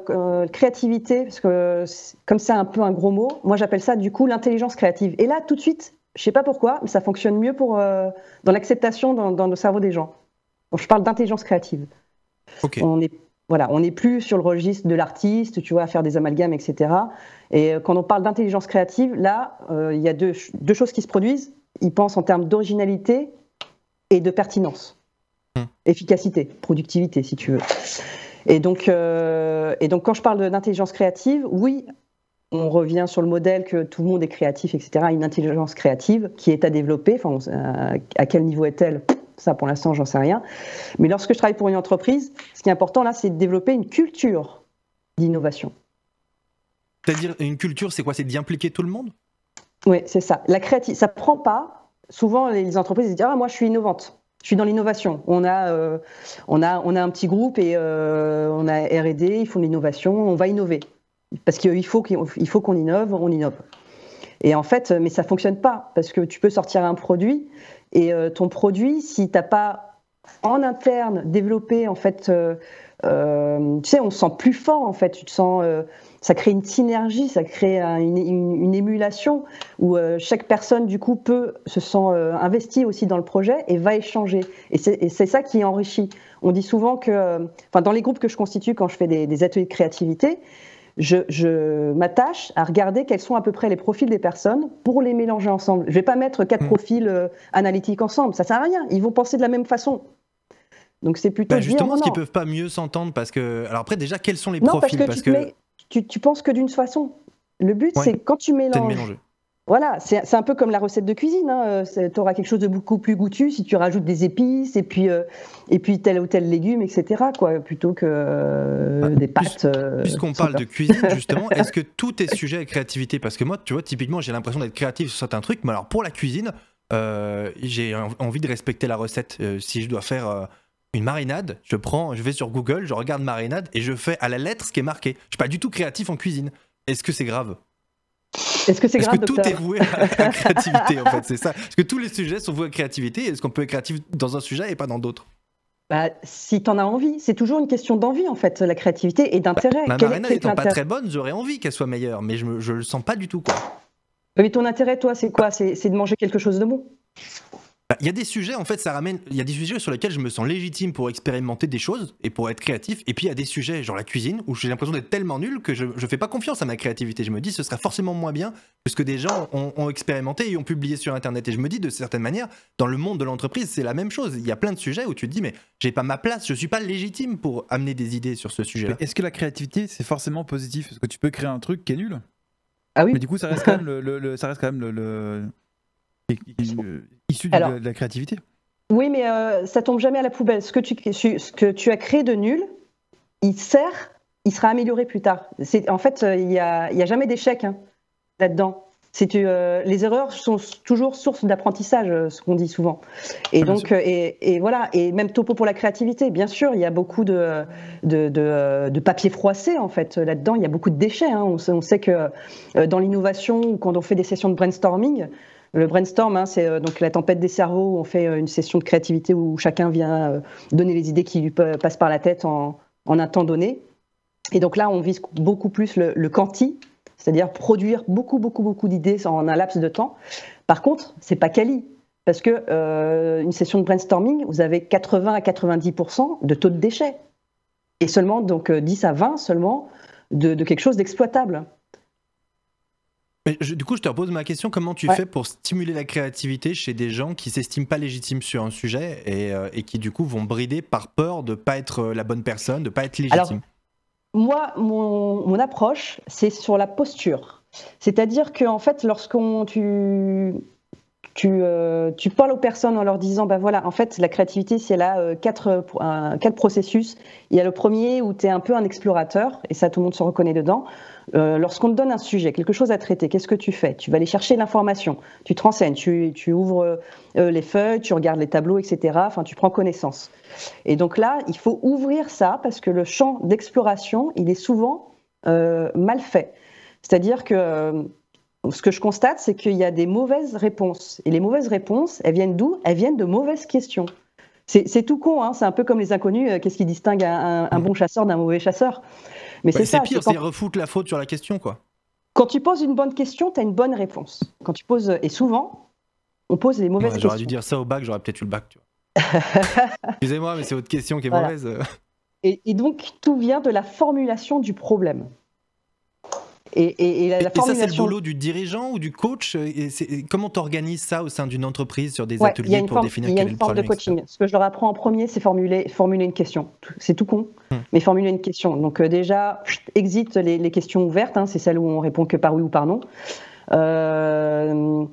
créativité, parce que comme c'est un peu un gros mot, moi j'appelle ça du coup l'intelligence créative. Et là, tout de suite, je sais pas pourquoi, mais ça fonctionne mieux pour, dans l'acceptation dans, dans, le cerveau des gens. Donc, je parle d'intelligence créative. On est voilà, on n'est plus sur le registre de l'artiste, tu vois, à faire des amalgames, etc. Et euh, quand on parle d'intelligence créative, là, euh, il y a deux, choses qui se produisent. Ils pensent en termes d'originalité et de pertinence, hmm. efficacité, productivité, si tu veux. Et donc, euh, et donc quand je parle d'intelligence créative, oui, on revient sur le modèle que tout le monde est créatif, etc. Une intelligence créative qui est à développer. Enfin, à quel niveau est-elle? Ça, pour l'instant, j'en sais rien. Mais lorsque je travaille pour une entreprise, ce qui est important là, c'est de développer une culture d'innovation. C'est-à-dire, une culture, c'est quoi? C'est d'y impliquer tout le monde? Oui, c'est ça. La créativité, ça prend pas. Souvent, les entreprises disent Ah, moi, je suis innovante. Je suis dans l'innovation. On a, euh, on a, on a un petit groupe et euh, on a R&D, ils font de l'innovation, on va innover parce qu'il faut qu'on innove, on innove. Et en fait, mais ça fonctionne pas parce que tu peux sortir un produit et euh, ton produit, si tu n'as pas en interne développé, en fait, euh, euh, tu sais, on se sent plus fort, en fait. Tu sens, ça crée une synergie, ça crée une, émulation où chaque personne, du coup, peut se sent investi aussi dans le projet et va échanger. Et c'est ça qui enrichit. On dit souvent que, enfin, dans les groupes que je constitue quand je fais des, des ateliers de créativité, je, m'attache à regarder quels sont à peu près les profils des personnes pour les mélanger ensemble. Je ne vais pas mettre quatre hmm. profils euh, analytiques ensemble, ça sert à rien. Ils vont penser de la même façon. Donc c'est plutôt bah justement, qu'ils peuvent pas mieux s'entendre parce que alors après déjà quels sont les non, profils? parce que, tu, tu, penses que d'une façon. Le but c'est quand tu mélanges voilà, c'est un peu comme la recette de cuisine. Hein. Tu auras quelque chose de beaucoup plus goûtu si tu rajoutes des épices et puis, euh, et puis tel ou tel légume, etc. Quoi, plutôt que euh, bah, des pâtes. Euh, puisqu'on parle de cuisine, justement, est-ce que tout est sujet à créativité? Parce que moi, tu vois, typiquement, j'ai l'impression d'être créatif sur certains trucs, mais alors pour la cuisine, j'ai envie de respecter la recette. si je dois faire une marinade, je prends, je vais sur Google, je regarde marinade et je fais à la lettre ce qui est marqué. Je suis pas du tout créatif en cuisine. Est-ce que c'est grave? Est-ce que c'est grave, que tout est voué à la créativité, en fait, c'est ça? Est-ce que tous les sujets sont voués à la créativité? Est-ce qu'on peut être créatif dans un sujet et pas dans d'autres? Bah, si tu en as envie, c'est toujours une question d'envie en fait, la créativité et d'intérêt. Bah, ma marina n'étant pas très bonne, j'aurais envie qu'elle soit meilleure, mais je, je le sens pas du tout quoi. Mais ton intérêt, toi, c'est quoi? C'est de manger quelque chose de bon. bah, il y a des sujets, en fait, ça ramène. Il y a des sujets sur lesquels je me sens légitime pour expérimenter des choses et pour être créatif. Et puis il y a des sujets, genre la cuisine, où j'ai l'impression d'être tellement nul que je, je fais pas confiance à ma créativité. Je me dis, ce sera forcément moins bien que ce que des gens ont, expérimenté et ont publié sur Internet. Et je me dis, de certaine manière, dans le monde de l'entreprise, c'est la même chose. Il y a plein de sujets où tu te dis, mais j'ai pas ma place, je suis pas légitime pour amener des idées sur ce sujet-là. Est-ce que la créativité, c'est forcément positif? Est-ce que tu peux créer un truc qui est nul Ah oui. Mais du coup, ça reste quand même le, ça reste quand même le, issu de la créativité. Oui, mais euh, ça tombe jamais à la poubelle. Ce que tu, ce que tu as créé de nul, il sert, il sera amélioré plus tard. En fait, euh, il n'y a, a, jamais d'échec hein, là-dedans. Euh, les erreurs sont toujours source d'apprentissage, ce qu'on dit souvent. Et donc, et, voilà, et même topo pour la créativité. Bien sûr, il y a beaucoup de, de, de, papier froissé en fait là-dedans. Il y a beaucoup de déchets. Hein. On, on, sait que dans l'innovation, quand on fait des sessions de brainstorming, le brainstorm, hein, c'est euh, donc la tempête des cerveaux où on fait euh, une session de créativité où chacun vient euh, donner les idées qui lui passent par la tête en, un temps donné. Et donc là, on vise beaucoup plus le, quanti, c'est-à-dire produire beaucoup, beaucoup, beaucoup d'idées en un laps de temps. Par contre, c'est pas quali, parce que une session de brainstorming, vous avez 80 à 90% de taux de déchets, et seulement donc 10 à 20 seulement de quelque chose d'exploitable du coup, je te repose ma question comment tu fais pour stimuler la créativité chez des gens qui s'estiment pas légitimes sur un sujet et, euh, qui, du coup, vont brider par peur de pas être euh, la bonne personne, de pas être légitime? Moi, mon, approche, c'est sur la posture. C'est-à-dire que, en fait, lorsqu'on tu tu, tu, parles aux personnes en leur disant, ben voilà, en fait, la créativité, c'est là quatre, quatre processus. Il y a le premier où tu es un peu un explorateur, et ça, tout le monde se reconnaît dedans. Euh, lorsqu'on te donne un sujet, quelque chose à traiter, qu'est-ce que tu fais? Tu vas aller chercher l'information, tu te renseignes, tu, tu ouvres euh, les feuilles, tu regardes les tableaux, etc. Enfin, tu prends connaissance. Et donc là, il faut ouvrir ça parce que le champ d'exploration, il est souvent euh, mal fait. C'est-à-dire que ce que je constate, c'est qu'il y a des mauvaises réponses. Et les mauvaises réponses, elles viennent d'où? Elles viennent de mauvaises questions. C'est tout con, hein c'est un peu comme les inconnus. Qu'est-ce qui distingue un, un, bon chasseur d'un mauvais chasseur? Mais c'est ça. pire, c'est refoutre la faute sur la question, quoi. Quand tu poses une bonne question, tu as une bonne réponse. Quand tu poses, et souvent, on pose les mauvaises questions. J'aurais dû dire ça au bac, j'aurais peut-être eu le bac, tu vois. Excusez-moi, mais c'est votre question qui est mauvaise. Et, et, donc, tout vient de la formulation du problème. Et, la, ça, c'est le boulot du dirigeant ou du coach et Comment tu organises ça au sein d'une entreprise sur des ateliers pour définir Il y a une forme de coaching. Ce que je leur apprends en premier, c'est formuler, formuler une question. C'est tout con, hmm. mais formuler une question. Donc euh, déjà, exit les, questions ouvertes, hein, c'est celles où on répond que par oui ou par non. Euh,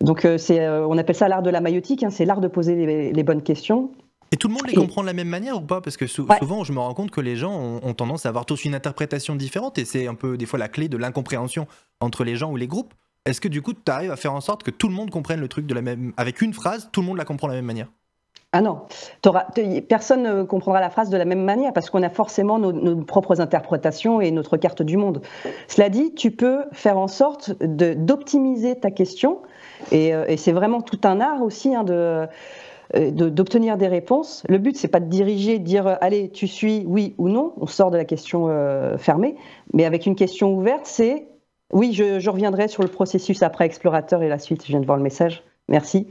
donc euh, c'est, on appelle ça l'art de la maïotique, hein, c'est l'art de poser les bonnes questions. Et tout le monde les comprend de la même manière ou pas? Parce que souvent, je me rends compte que les gens ont, tendance à avoir tous une interprétation différente et c'est un peu des fois la clé de l'incompréhension entre les gens ou les groupes. Est-ce que du coup, tu arrives à faire en sorte que tout le monde comprenne le truc de la même avec une phrase, tout le monde la comprend de la même manière? Ah non, personne ne comprendra la phrase de la même manière parce qu'on a forcément nos, propres interprétations et notre carte du monde. Cela dit, tu peux faire en sorte d'optimiser ta question et, euh, et c'est vraiment tout un art aussi hein, de euh, d'obtenir des réponses. Le but, c'est pas de diriger, de dire allez, tu suis oui ou non. On sort de la question euh, fermée, mais avec une question ouverte, c'est oui, je, reviendrai sur le processus après explorateur et la suite. Je viens de voir le message. Merci.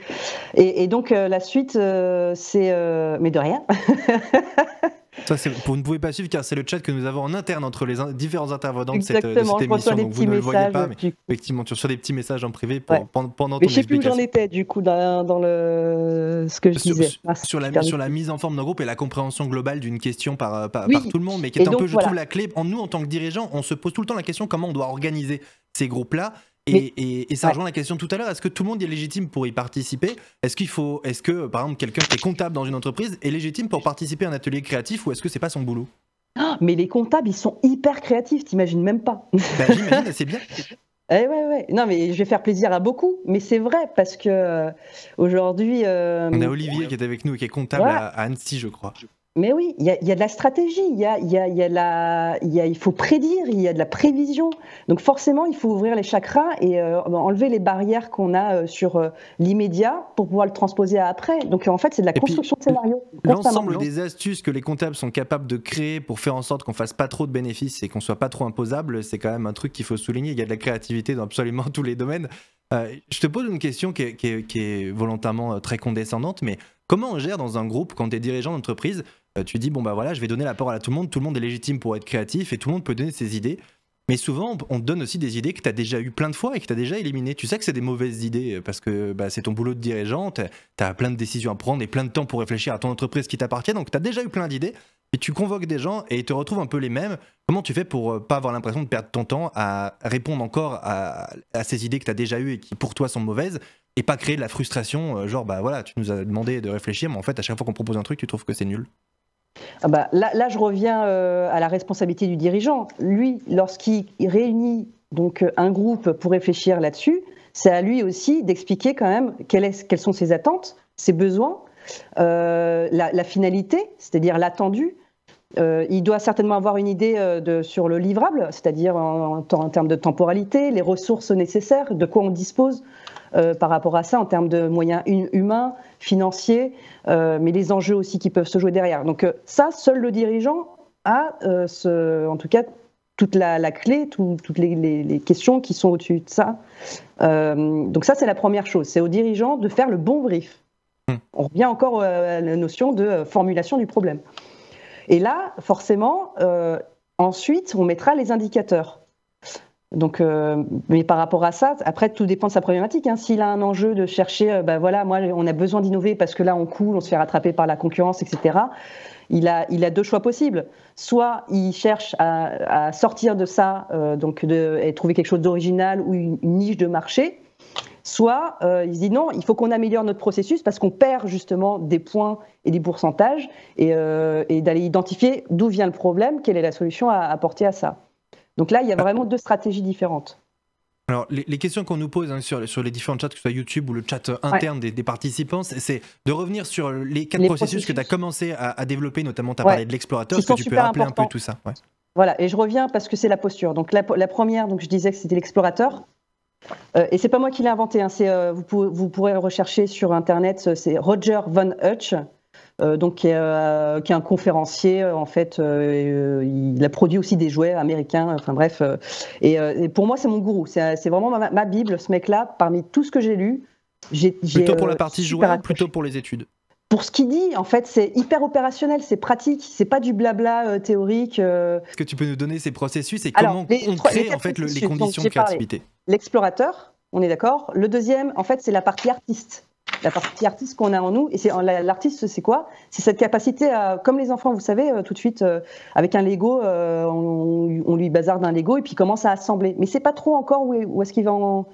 Et, donc euh, la suite, c'est mais de rien. Ça, vous ne pouvez pas suivre car c'est le chat que nous avons en interne entre les différents intervenants de cette, émission. Donc vous ne le voyez pas, mais effectivement, tu reçois des petits messages en privé pendant, ton mais je sais plus où j'en étais du coup dans, le ce que je disais. Ah, sur, la, sur la mise en forme d'un groupe et la compréhension globale d'une question par, par, tout le monde, mais qui est un peu, je trouve, la clé. En nous, en tant que dirigeants, on se pose tout le temps la question comment on doit organiser ces groupes-là et, ça rejoint la question tout à l'heure. Est-ce que tout le monde est légitime pour y participer? Est-ce qu'il faut, est-ce que par exemple quelqu'un qui est comptable dans une entreprise est légitime pour participer à un atelier créatif ou est-ce que c'est pas son boulot? Ah, Mais les comptables, ils sont hyper créatifs. T'imagines même pas. Bah, j'imagine, c'est bien. Eh ouais, ouais. Non, mais je vais faire plaisir à beaucoup. Mais c'est vrai parce que euh, aujourd'hui. Euh, On a Olivier qui est avec nous, qui est comptable à, à Annecy, je crois. Mais oui, il y, a, de la stratégie, il, y a, y a, la, il faut prédire, il y a de la prévision. Donc forcément, il faut ouvrir les chakras et euh, enlever les barrières qu'on a euh, sur euh, l'immédiat pour pouvoir le transposer à après. Donc en fait, c'est de la construction de scénario. L'ensemble des astuces que les comptables sont capables de créer pour faire en sorte qu'on fasse pas trop de bénéfices et qu'on soit pas trop imposable, c'est quand même un truc qu'il faut souligner. Il y a de la créativité dans absolument tous les domaines. je te pose une question qui est, qui est, qui est volontairement très condescendante, mais comment on gère dans un groupe quand tu es dirigeant d'entreprise euh, tu dis, bon, bah voilà, je vais donner la parole à tout le monde, tout le monde est légitime pour être créatif et tout le monde peut donner ses idées. Mais souvent, on te donne aussi des idées que tu as déjà eu plein de fois et que tu as déjà éliminées. Tu sais que c'est des mauvaises idées euh, parce que bah, c'est ton boulot de dirigeant, tu as, plein de décisions à prendre et plein de temps pour réfléchir à ton entreprise qui t'appartient. Donc tu as déjà eu plein d'idées et tu convoques des gens et ils te retrouvent un peu les mêmes. Comment tu fais pour euh, pas avoir l'impression de perdre ton temps à répondre encore à, à ces idées que tu as déjà eues et qui pour toi sont mauvaises et pas créer de la frustration, genre bah voilà, tu nous as demandé de réfléchir, mais en fait à chaque fois qu'on propose un truc, tu trouves que c'est nul? Ah bah, là, je reviens euh, à la responsabilité du dirigeant. Lui, lorsqu'il réunit donc euh, un groupe pour réfléchir là-dessus, c'est à lui aussi d'expliquer quand même quelles, sont ses attentes, ses besoins, euh, la, finalité, c'est-à-dire l'attendu. Il doit certainement avoir une idée sur le livrable, c'est-à-dire en, termes de temporalité, les ressources nécessaires, de quoi on dispose euh, par rapport à ça en termes de moyens humains, financiers, euh, mais les enjeux aussi qui peuvent se jouer derrière. Donc euh, ça, seul le dirigeant a, ce, en tout cas, toute la, clé, toutes les, questions qui sont au-dessus de ça. donc ça, c'est la première chose. C'est au dirigeant de faire le bon brief. Hmm. On revient encore à la notion de formulation du problème. Et là, forcément, ensuite, on mettra les indicateurs. Donc, euh, mais par rapport à ça, après tout dépend de sa problématique. Hein. S'il a un enjeu de chercher, ben voilà, moi on a besoin d'innover parce que là on coule, on se fait rattraper par la concurrence, etc. Il a, il a deux choix possibles. Soit il cherche à, sortir de ça, euh, donc de, et trouver quelque chose d'original ou une, niche de marché. Soit euh, il se dit non, il faut qu'on améliore notre processus parce qu'on perd justement des points et des pourcentages et, euh, d'aller identifier d'où vient le problème, quelle est la solution à apporter à ça. Donc là, il y a vraiment deux stratégies différentes. Alors, les, questions qu'on nous pose hein, sur, sur, les différents chats, que ce soit YouTube ou le chat interne des, participants, c'est de revenir sur les quatre processus, que tu as commencé à, développer, notamment tu as parlé de l'explorateur. Est-ce que tu peux rappeler un peu tout ça? Voilà, et je reviens parce que c'est la posture. Donc, la, la première, donc je disais que c'était l'explorateur. Euh, et c'est pas moi qui l'ai inventé, hein, euh, vous, vous, pourrez rechercher sur internet, c'est Roger Von Hutch, euh, donc qui est, un conférencier en fait. il a produit aussi des jouets américains. Enfin bref, et, pour moi c'est mon gourou. C'est vraiment ma, bible, ce mec-là. Parmi tout ce que j'ai lu, j'ai plutôt pour la partie jouet, plutôt pour les études? Pour ce qu'il dit, en fait, c'est hyper opérationnel, c'est pratique, c'est pas du blabla théorique. Est-ce que tu peux nous donner ces processus et comment on crée en fait les conditions de créativité l'explorateur, on est d'accord. Le deuxième, en fait, c'est la partie artiste. La partie artiste qu'on a en nous. Et c'est l'artiste, c'est quoi? C'est cette capacité à, comme les enfants, vous savez, euh, tout de suite, euh, avec un Lego, euh, on, lui bazarde un Lego et puis il commence à assembler. Mais c'est pas trop encore où, est-ce qu'il va en,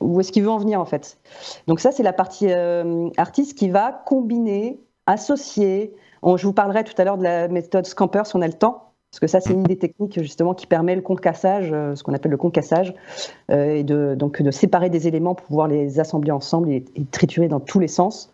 où est-ce qu'il veut en venir en fait. Donc ça, c'est la partie artiste qui va combiner, associer. je vous parlerai tout à l'heure de la méthode Scamper si on a le temps. Parce que ça, c'est une des techniques justement qui permet le concassage, euh, ce qu'on appelle le concassage, euh, et de, donc de séparer des éléments pour pouvoir les assembler ensemble et, triturer dans tous les sens.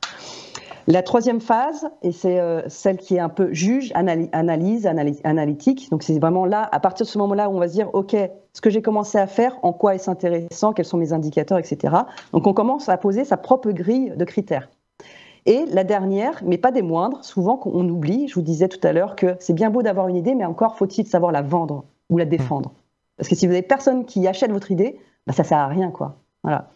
La troisième phase, et c'est euh, celle qui est un peu juge, analyse, analytique. Donc c'est vraiment là, à partir de ce moment-là, où on va se dire, OK, ce que j'ai commencé à faire, en quoi est-ce intéressant, quels sont mes indicateurs, etc. Donc on commence à poser sa propre grille de critères. Et la dernière, mais pas des moindres, souvent qu'on oublie, je vous disais tout à l'heure que c'est bien beau d'avoir une idée, mais encore faut-il savoir la vendre ou la défendre. Parce que si vous avez personne qui achète votre idée, bah ça sert à rien, quoi. Voilà.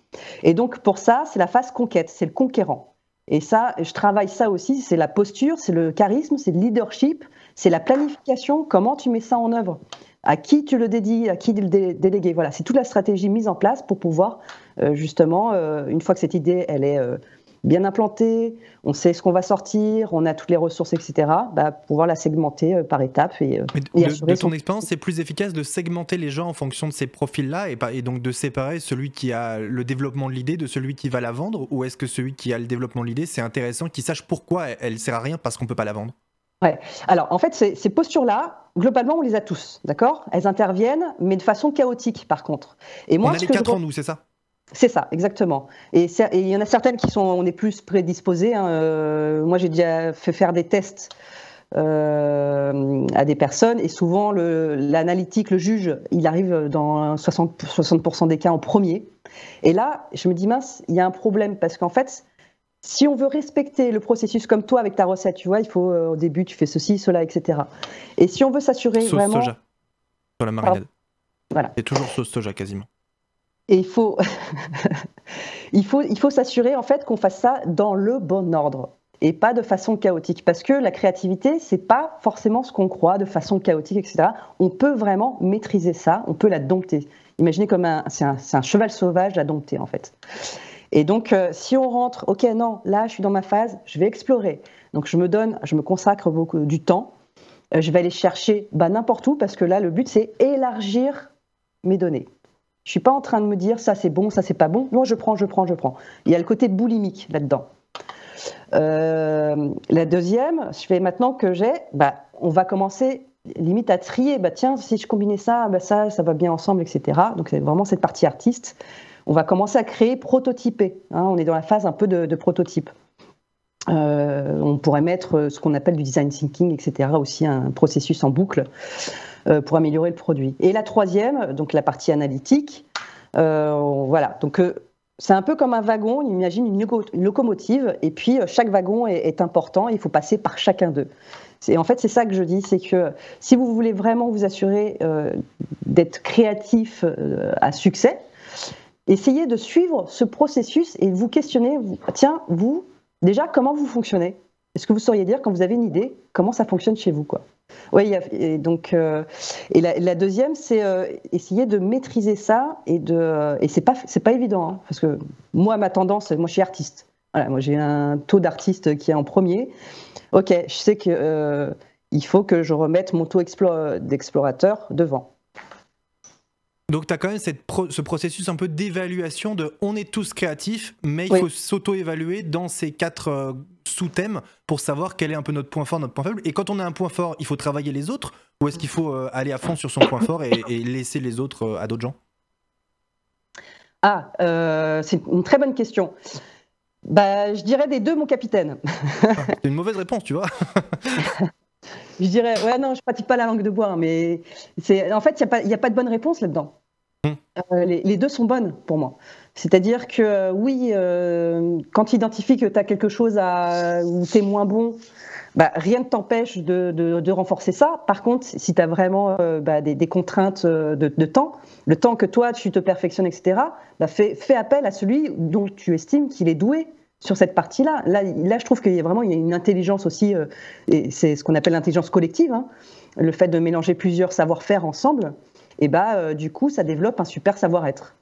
Et donc pour ça, c'est la phase conquête, c'est le conquérant. Et ça, je travaille ça aussi, c'est la posture, c'est le charisme, c'est le leadership, c'est la planification, comment tu mets ça en œuvre à qui tu le dédies, à qui le déléguer. Voilà, c'est toute la stratégie mise en place pour pouvoir euh, justement, euh, une fois que cette idée elle est euh, bien implanté, on sait ce qu'on va sortir, on a toutes les ressources, etc., bah, pouvoir la segmenter euh, par étapes. Et, euh, de, ton expérience, c'est plus efficace de segmenter les gens en fonction de ces profils-là et, et donc de séparer celui qui a le développement de l'idée de celui qui va la vendre Ou est-ce que celui qui a le développement de l'idée, c'est intéressant qu'il sache pourquoi elle ne sert à rien parce qu'on ne peut pas la vendre? Ouais. Alors, en fait, ces, postures-là, globalement, on les a tous, d'accord? Elles interviennent, mais de façon chaotique, par contre. Et moi, on a les quatre en nous, c'est ça? C'est ça, exactement. Et il y en a certaines qui sont, on est plus prédisposés. Hein. Euh, moi, j'ai déjà fait faire des tests euh, à des personnes et souvent l'analytique, le, juge, il arrive dans 60%, 60 des cas en premier. Et là, je me dis mince, il y a un problème parce qu'en fait, si on veut respecter le processus comme toi avec ta recette, tu vois, il faut euh, au début tu fais ceci, cela, etc. Et si on veut s'assurer vraiment, soja sur la marinade. voilà. C'est toujours sauce soja quasiment. Et il faut, il faut, il faut s'assurer en fait qu'on fasse ça dans le bon ordre et pas de façon chaotique. Parce que la créativité, c'est pas forcément ce qu'on croit de façon chaotique, etc. On peut vraiment maîtriser ça, on peut la dompter. Imaginez comme un, c'est un, cheval sauvage à dompter en fait. Et donc, euh, si on rentre, ok, non, là, je suis dans ma phase, je vais explorer. Donc, je me donne, je me consacre beaucoup du temps. Euh, je vais aller chercher bah, n'importe où parce que là, le but, c'est élargir mes données. Je suis pas en train de me dire ça c'est bon, ça c'est pas bon. Non, je prends, je prends, je prends. Il y a le côté boulimique là-dedans. Euh, la deuxième, je fais maintenant que j'ai, bah, on va commencer limite à trier. Bah tiens, si je combinais ça, bah ça, ça va bien ensemble, etc. Donc c'est vraiment cette partie artiste. On va commencer à créer, prototyper. Hein. on est dans la phase un peu de, prototype. Euh, on pourrait mettre ce qu'on appelle du design thinking, etc. Aussi un processus en boucle. Euh, pour améliorer le produit. Et la troisième, donc la partie analytique, euh, voilà. Donc euh, c'est un peu comme un wagon, on imagine une, locomotive, et puis chaque wagon est, important, il faut passer par chacun d'eux. En fait, c'est ça que je dis, c'est que si vous voulez vraiment vous assurer d'être créatif à succès, essayez de suivre ce processus et vous questionner, tiens, vous, déjà, comment vous fonctionnez? Est-ce que vous sauriez dire, quand vous avez une idée, comment ça fonctionne chez vous quoi? Oui, et donc euh, et la, deuxième, c'est euh, essayer de maîtriser ça et de et c'est pas c'est pas évident hein, parce que moi ma tendance, moi je suis artiste. Voilà, moi j'ai un taux d'artiste qui est en premier. Ok, je sais que euh, il faut que je remette mon taux d'explorateur devant. Donc tu as quand même cette ce processus un peu d'évaluation de on est tous créatifs, mais il faut s'auto-évaluer dans ces quatre euh, sous-thèmes pour savoir quel est un peu notre point fort, notre point faible. Et quand on a un point fort, il faut travailler les autres ou est-ce qu'il faut euh, aller à fond sur son point fort et, laisser les autres euh, à d'autres gens? Ah, c'est une très bonne question. Bah, je dirais des deux, mon capitaine. Ah, c'est une mauvaise réponse, tu vois. je dirais, ouais, non, je pratique pas la langue de bois, hein, mais c'est, en fait, il n'y a, a, pas de bonne réponse là-dedans. Hmm. Euh, les, deux sont bonnes pour moi. C'est-à-dire que euh, oui, euh, quand tu identifies que tu as quelque chose à, où tu es moins bon, bah, rien ne t'empêche de, renforcer ça. Par contre, si tu as vraiment bah, des, contraintes de, temps, le temps que toi tu te perfectionnes, etc., bah, fais, appel à celui dont tu estimes qu'il est doué sur cette partie-là. Là, là, je trouve qu'il y a vraiment une intelligence aussi, et c'est ce qu'on appelle l'intelligence collective, hein, le fait de mélanger plusieurs savoir-faire ensemble et bah euh, du coup ça développe un super savoir-être.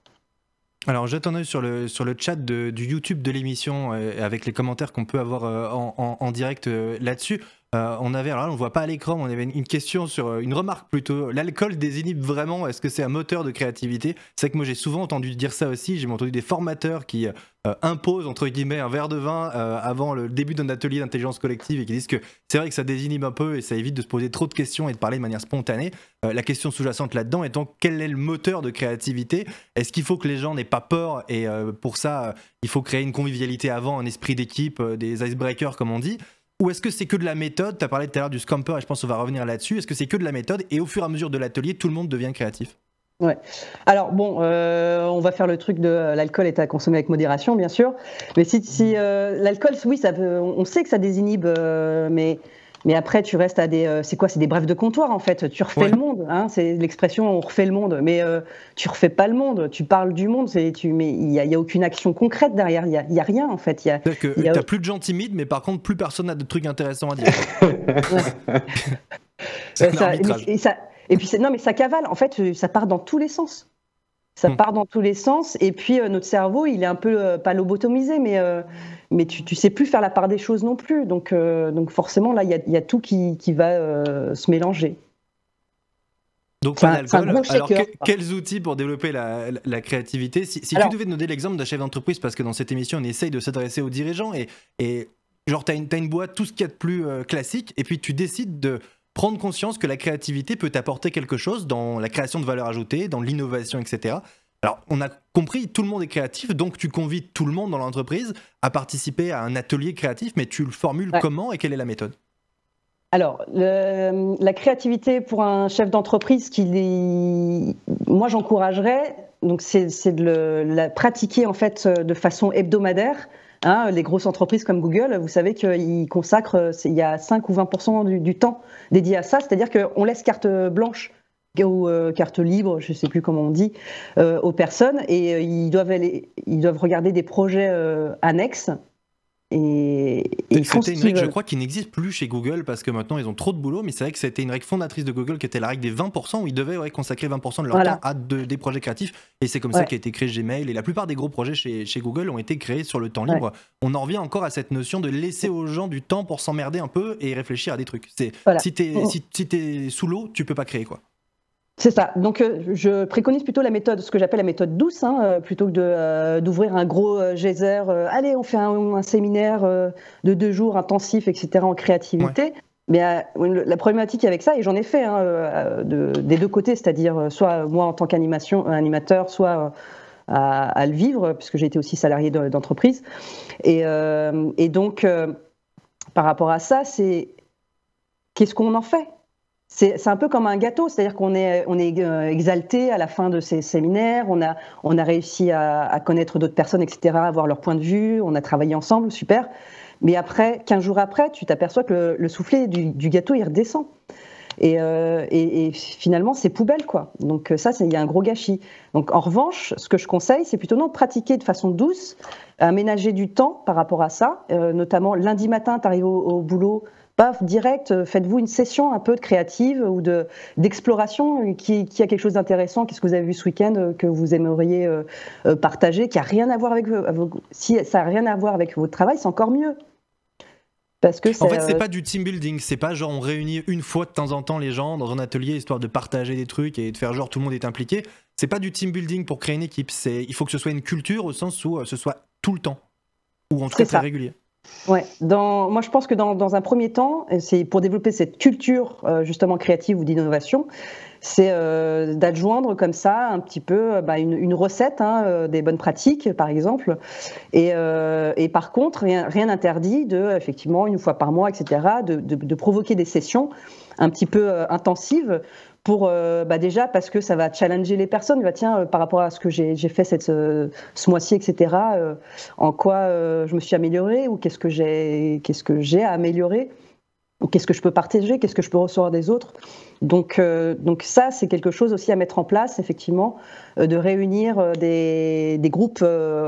Alors jette œil sur le, sur le chat de, du YouTube de l'émission euh, avec les commentaires qu'on peut avoir euh, en, en, direct là-dessus. On avait, alors là, on voit pas à l'écran, on avait une question sur une remarque plutôt. L'alcool désinhibe vraiment? Est-ce que c'est un moteur de créativité? C'est que moi j'ai souvent entendu dire ça aussi. J'ai entendu des formateurs qui euh, impose entre guillemets un verre de vin euh, avant le début d'un atelier d'intelligence collective et qui disent que c'est vrai que ça désinhibe un peu et ça évite de se poser trop de questions et de parler de manière spontanée. Euh, la question sous-jacente là-dedans étant quel est le moteur de créativité? Est-ce qu'il faut que les gens n'aient pas peur et pour ça il faut créer une convivialité avant, un esprit d'équipe, des icebreakers comme on dit? Ou est-ce que c'est que de la méthode? Tu as parlé tout à l'heure du scamper et je pense qu'on va revenir là-dessus. Est-ce que c'est que de la méthode? Et au fur et à mesure de l'atelier, tout le monde devient créatif Ouais. Alors bon, euh, on va faire le truc de euh, l'alcool est à consommer avec modération, bien sûr. Mais si, euh, l'alcool, oui, on sait que ça désinhibe, mais mais après tu restes à des, c'est quoi, c'est des brefs de comptoir en fait. Tu refais le monde, hein, c'est l'expression on refait le monde, mais tu refais pas le monde. Tu parles du monde, tu, mais il y a, aucune action concrète derrière. Il y a, a, rien en fait. Il y a. Plus de gens timides, mais par contre plus personne n'a de trucs intéressants à dire. ça, et puis, non, mais ça cavale. En fait, euh, ça part dans tous les sens. Ça hmm. part dans tous les sens. Et puis, euh, notre cerveau, il est un peu, euh, pas lobotomisé, mais, mais tu, tu sais plus faire la part des choses non plus. Donc, donc forcément, là, il y a, tout qui, qui va se mélanger. Donc pas d'alcool. Alors quels outils pour développer la, la, créativité Si, si tu devais donner l'exemple d'un chef d'entreprise, parce que dans cette émission on essaye de s'adresser aux dirigeants et, et genre tu as, as, une boîte, tout ce qu'il y a de plus classique, et puis tu décides de prendre conscience que la créativité peut apporter quelque chose dans la création de valeur ajoutée, dans l'innovation, etc. Alors, on a compris, tout le monde est créatif, donc tu convies tout le monde dans l'entreprise à participer à un atelier créatif, mais tu le formules comment et quelle est la méthode? Alors, la créativité pour un chef d'entreprise, moi j'encouragerais, donc c'est de la pratiquer en fait de façon hebdomadaire Hein, les grosses entreprises comme Google, vous savez qu'ils consacrent, il y a 5 ou 20 du, du, temps dédié à ça, c'est-à-dire qu'on laisse carte blanche ou euh, carte libre, je ne sais plus comment on dit, euh, aux personnes. Et euh, ils, doivent aller, ils doivent regarder des projets annexes et, c'était une règle, je crois, qui n'existe plus chez Google parce que maintenant ils ont trop de boulot, mais c'est vrai que c'était une règle fondatrice de Google qui était la règle des 20% où ils devaient consacrer 20% de leur temps à des projets créatifs. Et c'est comme ça qu'a été créé Gmail. Et la plupart des gros projets chez, chez Google ont été créés sur le temps libre. On en revient encore à cette notion de laisser aux gens du temps pour s'emmerder un peu et réfléchir à des trucs. C'est Si t'es si, si es sous l'eau, tu peux pas créer quoi. C'est ça. Donc, euh, je préconise plutôt la méthode, ce que j'appelle la méthode douce, hein, euh, plutôt que euh, d'ouvrir un gros geyser. allez, on fait un, séminaire de deux jours intensif, etc., en créativité. Mais la problématique avec ça, et j'en ai fait hein, des deux côtés, c'est-à-dire soit moi en tant qu'animation, animateur, soit à, le vivre, puisque j'ai été aussi salarié d'entreprise. Et, et, donc, par rapport à ça, c'est qu'est-ce qu'on en fait? C'est un peu comme un gâteau, c'est-à-dire qu'on est, est euh, exalté à la fin de ces séminaires, on a, réussi à, connaître d'autres personnes, etc., à avoir leur point de vue, on a travaillé ensemble, super. Mais après, 15 jours après, tu t'aperçois que le, soufflet du, gâteau, il redescend. Euh, et, finalement, c'est poubelle, quoi. Donc ça, il y a un gros gâchis. Donc en revanche, ce que je conseille, c'est plutôt non pratiquer de façon douce, aménager du temps par rapport à ça. Euh, notamment lundi matin, tu arrives au boulot, paf, direct, euh, faites-vous une session un peu de créative ou de d'exploration qui, qui, a quelque chose d'intéressant. Qu'est-ce que vous avez vu ce week-end euh, que vous aimeriez euh, partager, qui a rien à voir avec si ça a rien à voir avec votre travail, c'est encore mieux. Parce que en fait, c'est pas du team building, c'est pas genre on réunit une fois de temps en temps les gens dans un atelier histoire de partager des trucs et de faire genre tout le monde est impliqué. c'est pas du team building pour créer une équipe. C'est, il faut que ce soit une culture au sens où ce soit tout le temps, ou en tout cas très régulier. Ouais, dans, moi je pense que dans, dans un premier temps, c'est pour développer cette culture justement créative ou d'innovation, c'est euh, d'adjoindre comme ça un petit peu euh, bah, une, recette hein, euh, des bonnes pratiques, par exemple. Et, par contre, rien n'interdit de, effectivement, une fois par mois, etc., de, provoquer des sessions un petit peu intensives pour bah, déjà parce que ça va challenger les personnes. Bah, tiens, par rapport à ce que j'ai fait cette, ce mois-ci, etc., en quoi je me suis améliorée ou qu'est-ce que j'ai qu'est-ce que j'ai à améliorer? Qu'est-ce que je peux partager, qu'est-ce que je peux recevoir des autres. Donc, euh, donc ça, c'est quelque chose aussi à mettre en place, effectivement, euh, de réunir euh, des, des groupes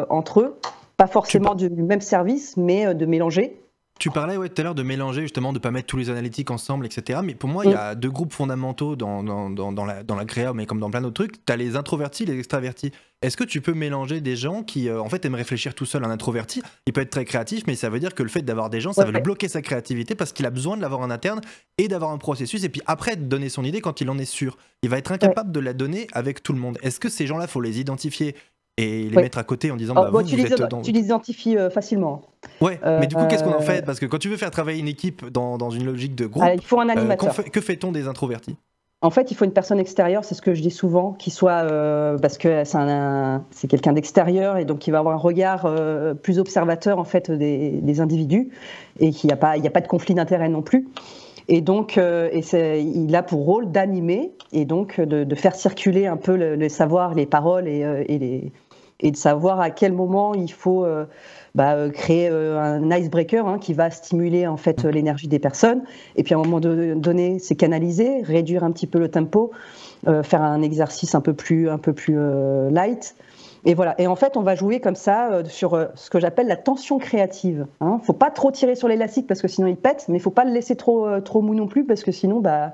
entre eux, pas forcément du même service, mais de mélanger. Tu parlais ouais, tout à l'heure de mélanger, justement, de ne pas mettre tous les analytiques ensemble, etc. Mais pour moi, il y a deux groupes fondamentaux dans, dans, dans, la, dans la créa, mais comme dans plein d'autres trucs. Tu as les introvertis, les extravertis. Est-ce que tu peux mélanger des gens qui, euh, en fait, aiment réfléchir tout seul, un introverti Il peut être très créatif, mais ça veut dire que le fait d'avoir des gens, ça va lui bloquer sa créativité parce qu'il a besoin de l'avoir en interne et d'avoir un processus, et puis après de donner son idée quand il en est sûr. Il va être incapable de la donner avec tout le monde. Est-ce que ces gens-là, faut les identifier et les mettre à côté en disant oh, bah, tu, les, tu, les, identifies euh, facilement. Ouais, mais du coup, qu'est-ce qu'on en fait? Parce que quand tu veux faire travailler une équipe dans, dans une logique de groupe, il faut un euh, animateur. que fait-on des introvertis? En fait, il faut une personne extérieure, c'est ce que je dis souvent, qui soit euh, parce que c'est quelqu'un d'extérieur et donc qui va avoir un regard plus observateur en fait des, des individus et qu'il n'y a pas il a pas de conflit d'intérêt non plus. Et donc, et il a pour rôle d'animer et donc de, de, faire circuler un peu le, savoir, les paroles et, et les, et de savoir à quel moment il faut euh, bah, euh, créer euh, un icebreaker hein, qui va stimuler en fait l'énergie des personnes. Et puis à un moment donné, c'est canaliser, réduire un petit peu le tempo, faire un exercice un peu plus, un peu plus light. Et voilà. Et en fait, on va jouer comme ça sur ce que j'appelle la tension créative. Il hein. Faut pas trop tirer sur l'élastique parce que sinon il pète, mais il faut pas le laisser trop, trop mou non plus parce que sinon, bah,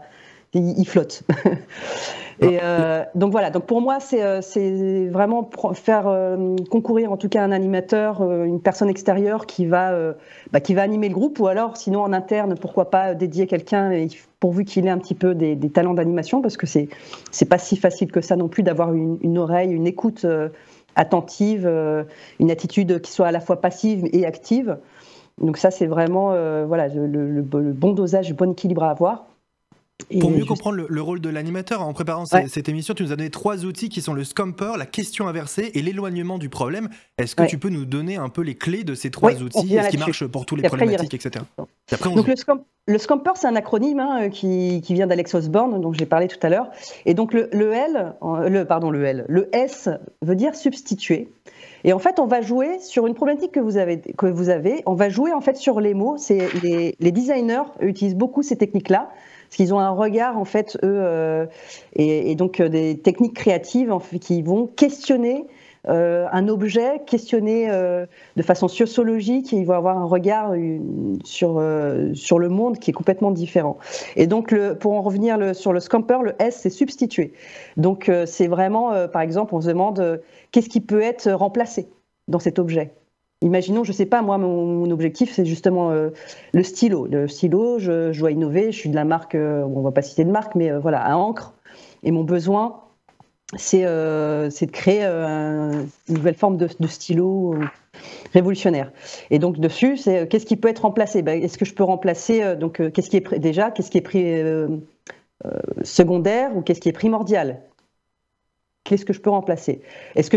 il, flotte. Et euh, donc voilà, donc pour moi, c'est euh, vraiment faire euh, concourir en tout cas un animateur, une personne extérieure qui va, bah, qui va animer le groupe, ou alors sinon en interne, pourquoi pas dédier quelqu'un pourvu qu'il ait un petit peu des, talents d'animation, parce que c'est c'est pas si facile que ça non plus d'avoir une, oreille, une écoute attentive, une attitude qui soit à la fois passive et active. Donc ça, c'est vraiment voilà le, le, bon dosage, le bon équilibre à avoir. Pour mieux comprendre le, rôle de l'animateur, en préparant cette émission, tu nous as donné trois outils qui sont le scamper, la question inversée et l'éloignement du problème. Est-ce que tu peux nous donner un peu les clés de ces trois outils, ce qui marche pour tous les problématiques, etc. donc le, scamper, c'est un acronyme hein, qui, vient d'Alex Osborne, dont j'ai parlé tout à l'heure. Et donc le, L, le, pardon, le L, le S veut dire substituer. Et en fait, on va jouer sur une problématique que vous avez. Que vous avez. On va jouer en fait sur les mots. Les designers utilisent beaucoup ces techniques-là parce qu'ils ont un regard en fait eux euh, et, donc euh, des techniques créatives qui vont questionner euh, un objet, questionner de façon sociologique, et ils vont avoir un regard sur sur le monde qui est complètement différent. Et donc pour en revenir sur le scamper, le S c'est substituer. Donc c'est vraiment, par exemple, on se demande qu'est-ce qui peut être remplacé dans cet objet? Imaginons, je ne sais pas, moi, mon, objectif, c'est justement euh, le stylo. Le stylo, je, dois innover. Je suis de la marque, euh, on ne va pas citer de marque, mais euh, voilà, à encre. Et mon besoin, c'est de créer une nouvelle forme de, stylo révolutionnaire. Et donc dessus, c'est qu'est-ce qui peut être remplacé? Ben, Est-ce que je peux remplacer donc qu'est-ce qui est déjà qu'est-ce qui est secondaire ou qu'est-ce qui est primordial? Qu'est-ce que je peux remplacer? Est-ce que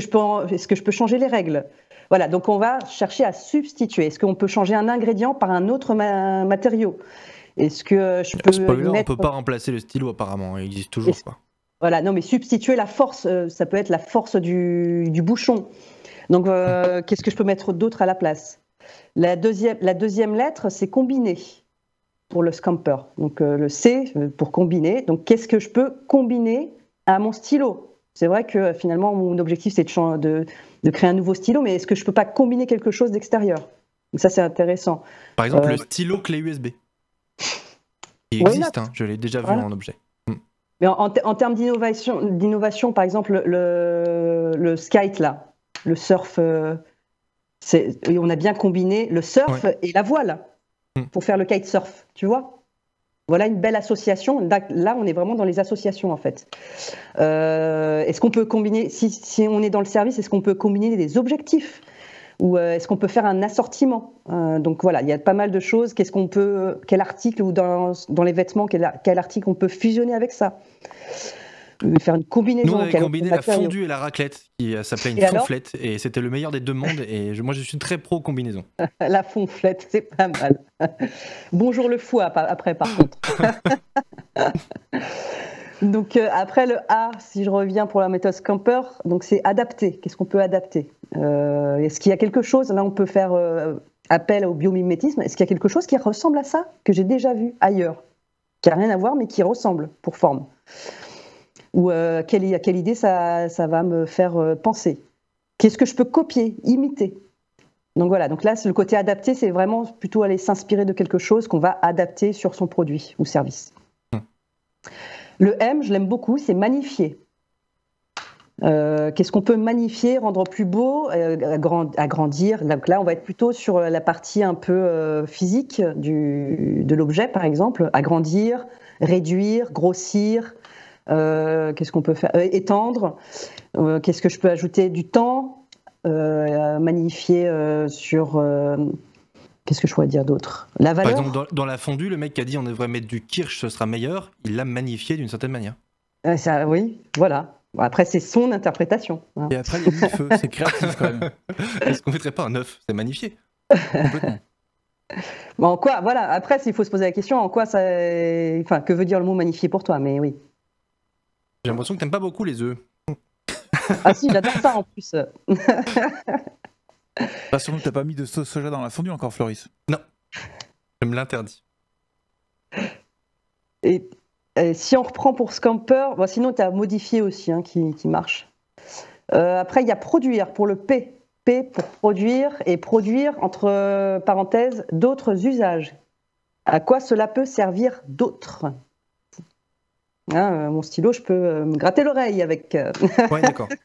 est-ce que je peux changer les règles? Voilà, donc on va chercher à substituer. Est-ce qu'on peut changer un ingrédient par un autre matériau? Est-ce que je peux Spoiler, on peut pas remplacer le stylo apparemment, il existe toujours pas. Voilà, non mais substituer la force, euh, ça peut être la force du, bouchon. Donc euh, qu'est-ce que je peux mettre d'autre à la place? La deuxième, la deuxième lettre, c'est combiner pour le scamper. Donc euh, le C pour combiner. Donc qu'est-ce que je peux combiner à mon stylo? C'est vrai que finalement, mon objectif, c'est de, de, créer un nouveau stylo, mais est-ce que je ne peux pas combiner quelque chose d'extérieur? Donc ça, c'est intéressant. Par exemple, le euh, stylo clé USB. Il existe, hein, je l'ai déjà vu en objet. Hmm. Mais en, termes d'innovation, par exemple, le, le skate, là, le surf, euh, on a bien combiné le surf et la voile hmm. pour faire le kitesurf, tu vois? Voilà une belle association. Là, on est vraiment dans les associations en fait. Euh, est-ce qu'on peut combiner, si, on est dans le service, est-ce qu'on peut combiner des objectifs? Ou euh, est-ce qu'on peut faire un assortiment? Euh, Donc voilà, il y a pas mal de choses. Quel article ou dans, les vêtements, quel, article on peut fusionner avec ça? Faire une combinaison. Nous, on avait combiné la fondue et la raclette, qui euh, s'appelait une fonflette, et c'était le meilleur des deux mondes. Et moi, je suis très pro combinaison. la fonflette, c'est pas mal. Bonjour le foie après, par contre. donc euh, après le A, si je reviens pour la méthode Scamper, donc c'est adapter. Qu'est-ce qu'on peut adapter? Euh, Est-ce qu'il y a quelque chose Là, on peut faire appel au biomimétisme. Est-ce qu'il y a quelque chose qui ressemble à ça que j'ai déjà vu ailleurs, qui a rien à voir mais qui ressemble pour forme? Ou euh, quelle, à quelle idée ça, va me faire euh, penser. Qu'est-ce que je peux copier, imiter? Donc voilà, donc là, le côté adapté, c'est vraiment plutôt aller s'inspirer de quelque chose qu'on va adapter sur son produit ou service. Hum. Le M, je l'aime beaucoup, c'est magnifier. Euh, qu'est-ce qu'on peut magnifier, rendre plus beau, agrandir? Donc là, on va être plutôt sur la partie un peu physique de l'objet, par exemple. Agrandir, réduire, grossir, qu'est-ce qu'on peut faire? Euh, Étendre. Euh, qu'est-ce que je peux ajouter? Du temps. magnifier sur. Qu'est-ce que je pourrais dire d'autre? La valeur. Par exemple, dans, la fondue, le mec qui a dit on devrait mettre du kirsch, ce sera meilleur, il l'a magnifié d'une certaine manière. ça, oui, voilà. après, c'est son interprétation. Hein. Et après, il y a du feu, c'est créatif quand même. Est-ce qu'on ne mettrait pas un œuf? C'est magnifié. Complètement. Bon, en quoi, voilà, après, s'il faut se poser la question, en quoi ça. Enfin, que veut dire le mot magnifié pour toi? Mais oui. J'ai l'impression que t'aimes pas beaucoup les œufs. ah si, j'adore ça en plus. Rassure-nous, t'as pas mis de sauce soja dans la fondue encore, Floris Non, je me l'interdis. Et, si on reprend pour Scamper, bon, sinon tu as modifié aussi hein, qui, marche. Euh, après, il y a produire pour le P. P pour produire et produire, entre parenthèses, d'autres usages. À quoi cela peut servir d'autres? Hein, euh, mon stylo, je peux euh, me gratter l'oreille avec. Euh. ouais, d'accord.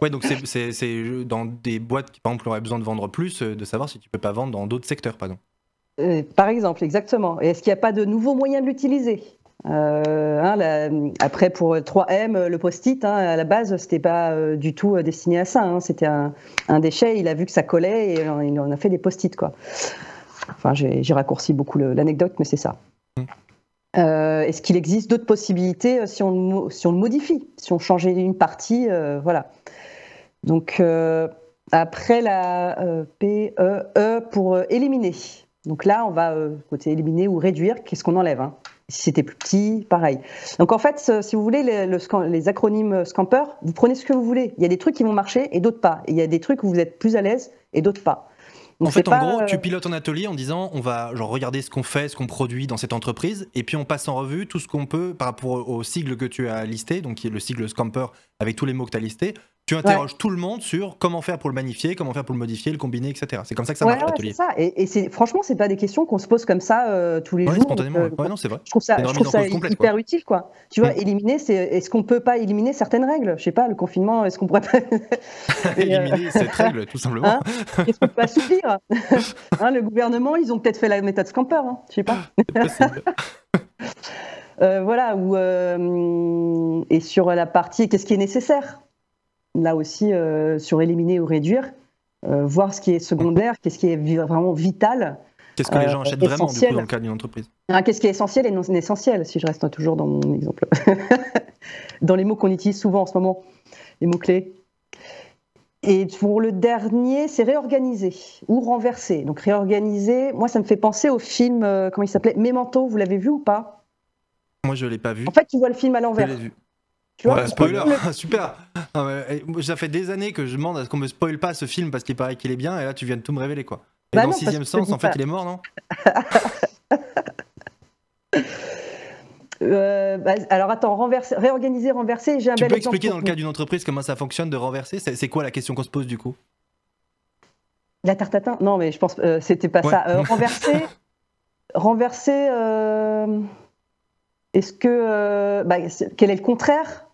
Ouais, donc c'est dans des boîtes qui, par exemple, auraient besoin de vendre plus, de savoir si tu peux pas vendre dans d'autres secteurs, par exemple. par exemple, exactement. est-ce qu'il n'y a pas de nouveaux moyens de l'utiliser? Hein, Après, pour 3M, le post-it, hein, à la base, c'était pas du tout destiné à ça. C'était un, déchet, il a vu que ça collait et il en a fait des post-it. Quoi. Enfin, j'ai raccourci beaucoup l'anecdote, mais c'est ça. Mmh. Euh, est-ce qu'il existe d'autres possibilités euh, si on, le modifie, si on changeait une partie euh, Voilà. Donc, après la P, E, E pour éliminer. Donc là, on va côté éliminer ou réduire. Qu'est-ce qu'on enlève hein? Si c'était plus petit, pareil. Donc en fait, si vous voulez, les, les acronymes Scamper, vous prenez ce que vous voulez. Il y a des trucs qui vont marcher et d'autres pas. il y a des trucs où vous êtes plus à l'aise et d'autres pas en fait, en gros, tu euh, pilotes un atelier en disant on va genre regarder ce qu'on fait, ce qu'on produit dans cette entreprise, et puis on passe en revue tout ce qu'on peut par rapport au sigle que tu as listé, donc qui est le sigle Scamper avec tous les mots que tu as listés, tu interroges tout le monde sur comment faire pour le magnifier, comment faire pour le modifier, le combiner, etc. C'est comme ça que ça marche l'atelier. ça. Et, et franchement, c'est pas des questions qu'on se pose comme ça euh, tous les jours. Spontanément. Euh, ouais, non, c'est vrai. Je trouve ça, je trouve ça hyper utile, quoi. Tu vois, mm. éliminer, c'est est-ce qu'on peut pas éliminer certaines règles? Je sais pas, le confinement, est-ce qu'on pourrait pas éliminer cette règle, tout simplement hein? Est-ce qu'on peut assouplir hein, Le gouvernement, ils ont peut-être fait la méthode Scamper, hein je sais pas. Euh, voilà, ou, et sur la partie, qu'est-ce qui est nécessaire? Là aussi euh, sur éliminer ou réduire, euh, voir ce qui est secondaire, qu'est-ce qui est vraiment vital. Qu'est-ce que les gens euh, achètent vraiment du coup, dans le cadre d'une entreprise? Ah, Qu'est-ce qui est essentiel et non essentiel, si je reste toujours dans mon exemple. dans les mots qu'on utilise souvent en ce moment, les mots-clés. Et pour le dernier, c'est réorganiser ou renverser. Donc réorganiser, moi ça me fait penser au film, comment il s'appelait? Memento, vous l'avez vu ou pas? Moi je ne l'ai pas vu. En fait, tu vois le film à l'envers. Je l'ai vu. Spoiler, super. ça fait des années que je demande à ce qu'on me spoile pas ce film parce qu'il paraît qu'il est bien, et là tu viens de tout me révéler quoi. Et bah dans Sixième Sens, en fait, il est mort, non? Euh, bah, alors attends, renverser, réorganiser, renverser, j'ai un tu peux expliquer dans le cas d'une entreprise comment ça fonctionne de renverser? C'est quoi la question qu'on se pose du coup? La tarte tatin Non, mais je pense euh, c'était pas ça. Euh, renverser, renverser. Est-ce que bah, quel est le contraire?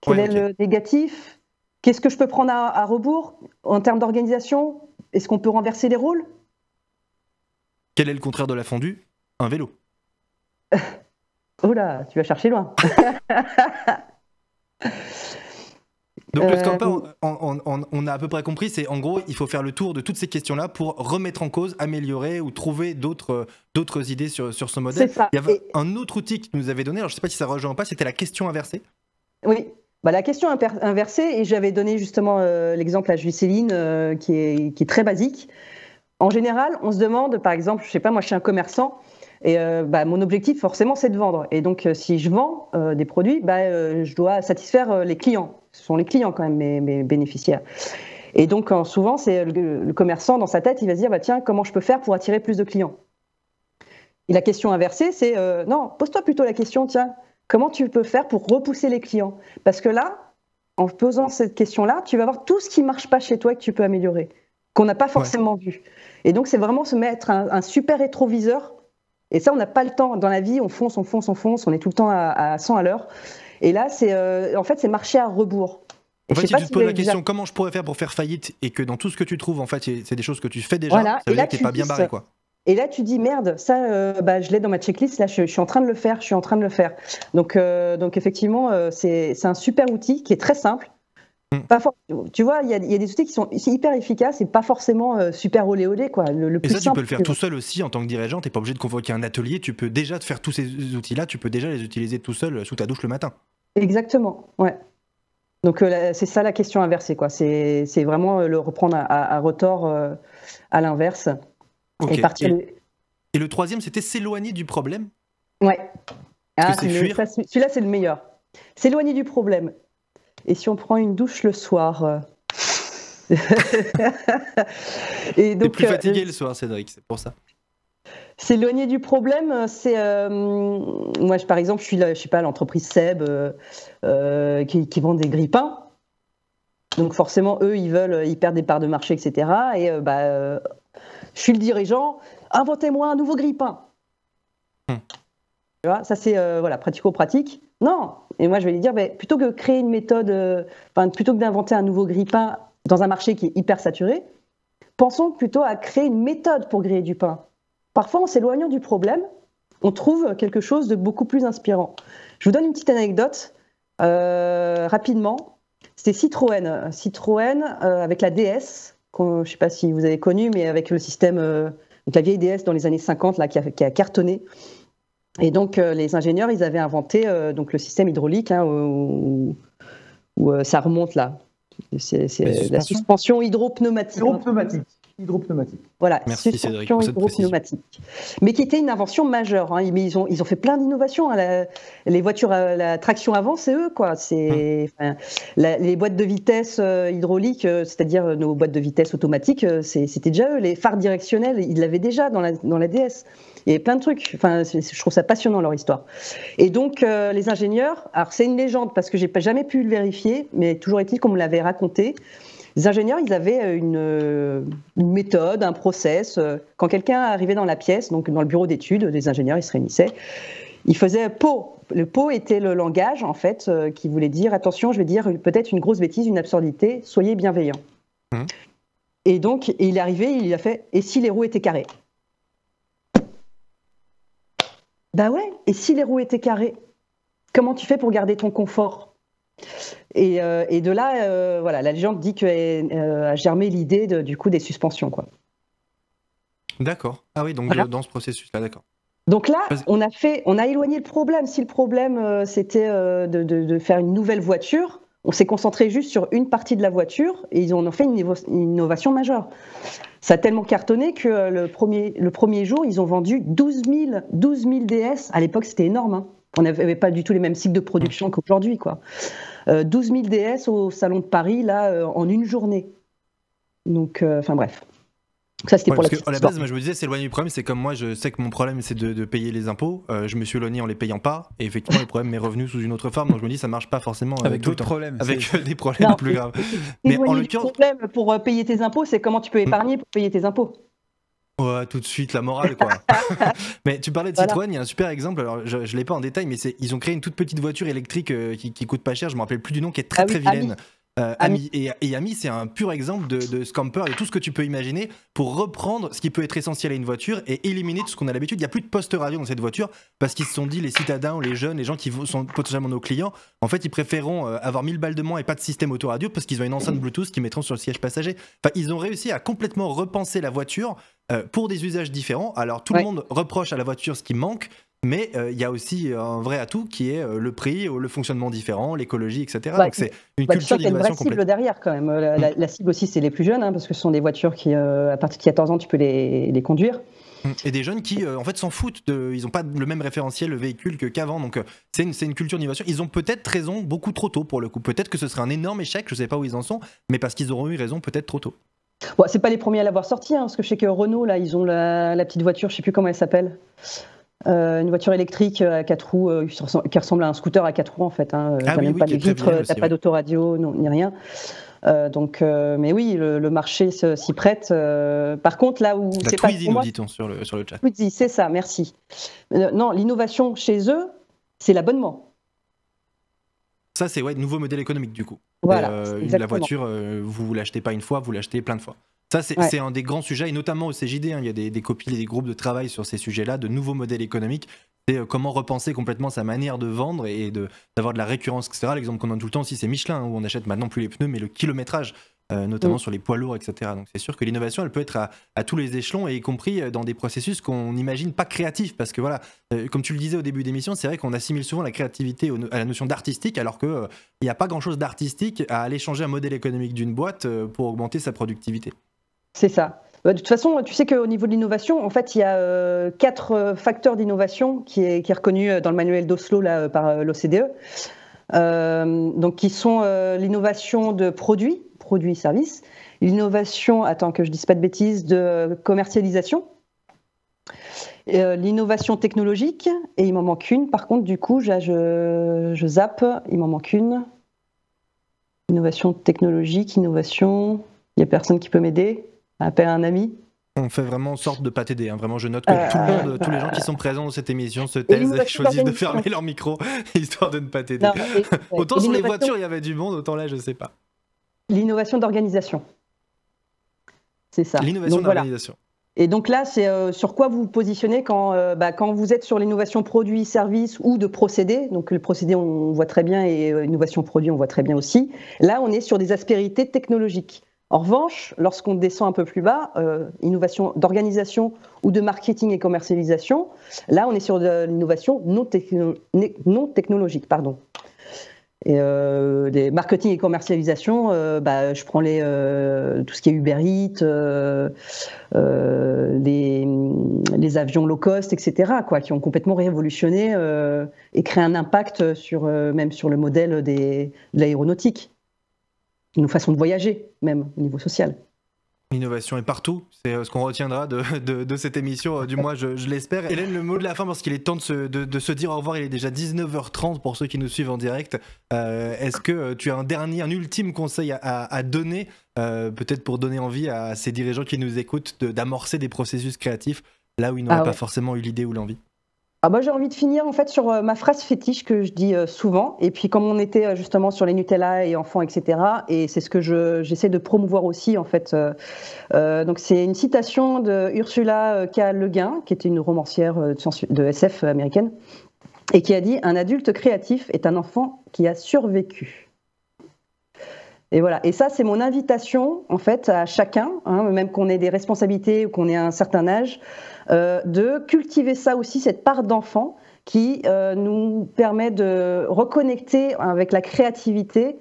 Quel est le négatif? Qu'est-ce que je peux prendre à, rebours? En termes d'organisation Est-ce qu'on peut renverser les rôles? Quel est le contraire de la fondue Un vélo. Oula, tu vas chercher loin. Donc le scamper, on, on, a à peu près compris, c'est en gros, il faut faire le tour de toutes ces questions-là pour remettre en cause, améliorer ou trouver d'autres d'autres idées sur, sur ce modèle. Il y avait un autre outil que tu nous avais donné, alors je ne sais pas si ça rejoint pas, c'était la question inversée. Oui, bah, la question inversée, et j'avais donné justement euh, l'exemple à Juicéline, euh, qui, est, qui, est, très basique. En général, on se demande, par exemple, je sais pas, moi je suis un commerçant, et euh, bah, mon objectif forcément c'est de vendre. Et donc si je vends des produits, bah, je dois satisfaire les clients. Ce sont les clients quand même mes, mes bénéficiaires. Et donc souvent, c'est le, commerçant dans sa tête, il va se dire, bah, tiens, comment je peux faire pour attirer plus de clients? Et la question inversée, c'est, non, pose-toi plutôt la question, tiens, Comment tu peux faire pour repousser les clients? Parce que là, en posant cette question-là, tu vas voir tout ce qui marche pas chez toi et que tu peux améliorer, qu'on n'a pas forcément vu. Et donc, c'est vraiment se mettre un, super rétroviseur. Et ça, on n'a pas le temps. Dans la vie, on fonce, on fonce, on fonce, on est tout le temps à, 100 à l'heure. Et là, c'est euh, en fait, c'est marcher à rebours. En fait, si tu te poses la question comment je pourrais faire pour faire faillite et que dans tout ce que tu trouves, en fait, c'est des choses que tu fais déjà, ça veut dire que tu n'es pas bien barré. Quoi. Et là, tu dis merde, ça, euh, bah, je l'ai dans ma checklist. Là, je, suis en train de le faire. Je suis en train de le faire. Donc, euh, donc effectivement, euh, c'est un super outil qui est très simple. Mm. Pas tu vois, il y, a des outils qui sont hyper efficaces et pas forcément super olé olé quoi. Le, et ça, tu peux le faire tout seul aussi en tant que dirigeant. T'es pas obligé de convoquer un atelier. Tu peux déjà te faire tous ces outils-là. Tu peux déjà les utiliser tout seul sous ta douche le matin. Exactement. Ouais. Donc c'est ça la question inversée quoi. C'est vraiment le reprendre à, à, à retort à l'inverse. Et, le troisième, c'était s'éloigner du problème Ouais. Ah, celui-là, c'est le meilleur. S'éloigner du problème. Et si on prend une douche le soir euh, et donc, plus euh, fatigué le soir, Cédric, c'est pour ça. S'éloigner du problème, c'est euh, moi, par exemple, je suis là, je sais pas, l'entreprise Seb qui, qui, vend des grippins. Donc forcément, eux, ils veulent, ils perdent des parts de marché, etc. Et bah, je suis le dirigeant, inventez-moi un nouveau grippin. Hmm. Tu vois, ça c'est euh, voilà, pratico-pratique. Non, et moi je vais lui dire, ben, plutôt que créer une méthode, euh, plutôt que d'inventer un nouveau grippin dans un marché qui est hyper saturé, pensons plutôt à créer une méthode pour griller du pain. Parfois, en s'éloignant du problème, on trouve quelque chose de beaucoup plus inspirant. Je vous donne une petite anecdote euh, rapidement. C'était Citroën. Citroën avec la DS, je ne sais pas si vous avez connu, mais avec le système, euh, la vieille DS dans les années 50 là, qui, a, cartonné. Et donc euh, les ingénieurs, ils avaient inventé euh, donc le système hydraulique hein, où, ça remonte là. C'est la suspension hydropneumatique. Hydropneumatique hydropneumatique. Voilà, Merci suspension hydropneumatique. Mais qui était une invention majeure. Hein. Ils, ont, ils ont fait plein d'innovations. Hein. les voitures, à, la traction avant, c'est eux. quoi. C'est hum. Les boîtes de vitesse euh, hydrauliques, euh, c'est-à-dire nos boîtes de vitesse automatiques, euh, c'était déjà eux. Les phares directionnels, ils l'avaient déjà dans la, dans la DS. Il y avait plein de trucs. Enfin, je trouve ça passionnant leur histoire. Et donc, les ingénieurs, alors c'est une légende parce que j'ai jamais pu le vérifier, mais toujours est-il qu'on me l'avait raconté. Les ingénieurs, ils avaient euh, euh, une, méthode, un process. Euh, quand quelqu'un arrivait dans la pièce, donc dans le bureau d'études, les ingénieurs, ils se réunissaient. Ils faisaient pot. Le pot était le langage, en fait, qui voulait dire attention, je vais dire peut-être une grosse bêtise, une absurdité, soyez bienveillants. Mmh. Et donc, il est arrivé, il a fait et si les roues étaient carrées? Bah ouais, et si les roues étaient carrées? Comment tu fais pour garder ton confort? Euh, et, de là, euh, voilà, la légende dit qu'elle euh, a germé l'idée du coup des suspensions, quoi. D'accord. Ah oui, donc dans ce processus-là, d'accord. Donc là, on a fait, on a éloigné le problème. Si le problème c'était de, faire une nouvelle voiture, on s'est concentré juste sur une partie de la voiture et ils en ont fait une, innovation majeure. Ça a tellement cartonné que le premier, le premier jour, ils ont vendu 12 000, 12 000 DS. À l'époque, c'était énorme. Hein. On n'avait pas du tout les mêmes cycles de production qu'aujourd'hui, quoi. 12 000 DS au Salon de Paris, là, euh, en une journée. Donc, euh, enfin bref. Ça, c'était pour la, parce la base, moi, je me disais, c'est éloigné du problème. C'est comme moi, je sais que mon problème, c'est de, payer les impôts. Euh, je me suis éloigné en les payant pas. Et effectivement, le problème m'est revenu sous une autre forme. Donc, je me dis, ça marche pas forcément. Avec d'autres problèmes. Avec des problèmes plus graves. Mais en l'occurrence. Le problème pour payer tes impôts, c'est comment tu peux épargner pour payer tes impôts. Ouais, tout de suite, la morale, quoi. mais tu parlais de Citroën, il y a un super exemple. Alors, je ne l'ai pas en détail, mais ils ont créé une toute petite voiture électrique euh, qui, qui, coûte pas cher. Je me rappelle plus du nom, qui est très ah très vilaine. Euh, Ami. Et, et, Ami, c'est un pur exemple de, de, scamper, de tout ce que tu peux imaginer pour reprendre ce qui peut être essentiel à une voiture et éliminer tout ce qu'on a l'habitude. Il n'y a plus de poste radio dans cette voiture parce qu'ils se sont dit, les citadins ou les jeunes, les gens qui sont potentiellement nos clients, en fait, ils préféreront euh, avoir 1000 balles de moins et pas de système autoradio parce qu'ils ont une enceinte Bluetooth qu'ils mettront sur le siège passager. Enfin, ils ont réussi à complètement repenser la voiture euh, pour des usages différents. Alors, tout le monde reproche à la voiture ce qui manque. Mais euh, il y a aussi un vrai atout qui est euh, le prix, le fonctionnement différent, l'écologie, etc. Donc c'est une bah, culture d'innovation complète. cible derrière quand même. La, mm. cible aussi, c'est les plus jeunes, hein, parce que ce sont des voitures qui, à partir de 14 ans, tu peux les, les conduire. Mm. Et des jeunes qui, en fait, s'en foutent. De, ils n'ont pas le même référentiel, le véhicule qu'avant. Donc, c'est une, une, culture d'innovation. Ils ont peut-être raison beaucoup trop tôt pour le coup. Peut-être que ce serait un énorme échec. Je ne sais pas où ils en sont, mais parce qu'ils auront eu raison peut-être trop tôt. Bon, c'est pas les premiers à l'avoir sorti, hein, parce que je sais que Renault, là, ils ont la, la petite voiture, je sais plus comment elle s'appelle. Euh, une voiture électrique à quatre roues euh, qui ressemble à un scooter à quatre roues en fait. Hein. Ah même pas de vitres, t'as pas d'autoradio, ni rien. Euh, donc, mais oui, le, marché s'y prête. par contre, là où c'est pas nous dit-on sur le sur le chat. c'est ça, merci. non, l'innovation chez eux, c'est l'abonnement. Ça, c'est ouais, nouveau modèle économique du coup. Voilà. la voiture, vous l'achetez pas une fois, vous l'achetez plein de fois. Ça, c'est un des grands sujets, et notamment au CJD, hein, il y a des, des copies et des groupes de travail sur ces sujets-là, de nouveaux modèles économiques. C'est euh, comment repenser complètement sa manière de vendre et d'avoir de, la récurrence, etc. L'exemple qu'on donne tout le temps aussi, c'est Michelin, hein, où on achète maintenant plus les pneus, mais le kilométrage. Euh, notamment mm. sur les poids lourds, etc. Donc c'est sûr que l'innovation, elle peut être à, tous les échelons, et y compris euh, dans des processus qu'on n'imagine pas créatifs, parce que voilà, comme tu le disais au début d'émission, c'est vrai qu'on assimile souvent la créativité à la notion d'artistique, alors qu'il il n'y a pas grand-chose d'artistique à aller changer un modèle économique d'une boîte pour augmenter sa productivité. C'est ça. Bah, de toute façon, tu sais qu'au niveau de l'innovation, en fait, il y a euh, quatre euh, facteurs d'innovation qui est, qui est reconnu euh, dans le manuel d'Oslo là, par l'OCDE. donc, qui sont l'innovation de produits, produits et services, l'innovation, attends que je dise pas de bêtises, de commercialisation, l'innovation technologique, et il m'en manque une. Par contre, du coup, je, je, je zappe, il m'en manque une. Innovation technologique, innovation. Il n'y a personne qui peut m'aider appelle un ami. On fait vraiment sorte de pas t'aider. Hein. Vraiment, je note que tout le monde, tous les gens qui sont présents dans cette émission se taisent et choisissent de fermer leur micro histoire de ne pas t'aider. autant sur les voitures, il y avait du monde, autant là, je sais pas. L'innovation d'organisation. C'est ça. L'innovation d'organisation. Et donc là, c'est euh, sur quoi vous vous positionnez quand, euh, bah, quand vous êtes sur l'innovation produit, service ou de procédé. Donc le procédé, on voit très bien, et euh, l'innovation produit, on voit très bien aussi. Là, on est sur des aspérités technologiques. En revanche, lorsqu'on descend un peu plus bas, euh, innovation d'organisation ou de marketing et commercialisation, là on est sur de l'innovation non, technologique. Pardon. Et euh, des marketing et commercialisation, euh, bah, je prends les, tout ce qui est Uber Eats, les, les, avions low cost, etc., quoi, qui ont complètement révolutionné et créé un impact sur, même sur le modèle des, de l'aéronautique nos façons de voyager, même au niveau social. L'innovation est partout, c'est euh, ce qu'on retiendra de, cette émission, euh, du moins je, l'espère. Hélène, le mot de la fin, parce qu'il est temps de se, dire au revoir, il est déjà 19h30 pour ceux qui nous suivent en direct. Euh, est-ce que tu as un dernier, un ultime conseil à, donner, peut-être pour donner envie à ces dirigeants qui nous écoutent d'amorcer des processus créatifs là où ils n'auraient ah pas forcément eu l'idée ou l'envie? Ah bah, j'ai envie de finir en fait sur euh, ma phrase fétiche que je dis euh, souvent. Et puis comme on était euh, justement sur les Nutella et enfants, etc. Et c'est ce que j'essaie de promouvoir aussi en fait. donc c'est une citation de Ursula K. Le Guin, qui était une romancière de SF américaine, et qui a dit un adulte créatif est un enfant qui a survécu. Et voilà. Et ça, c'est mon invitation, en fait, à chacun, hein, même qu'on ait des responsabilités ou qu'on ait un certain âge, euh, de cultiver ça aussi, cette part d'enfant qui euh, nous permet de reconnecter avec la créativité.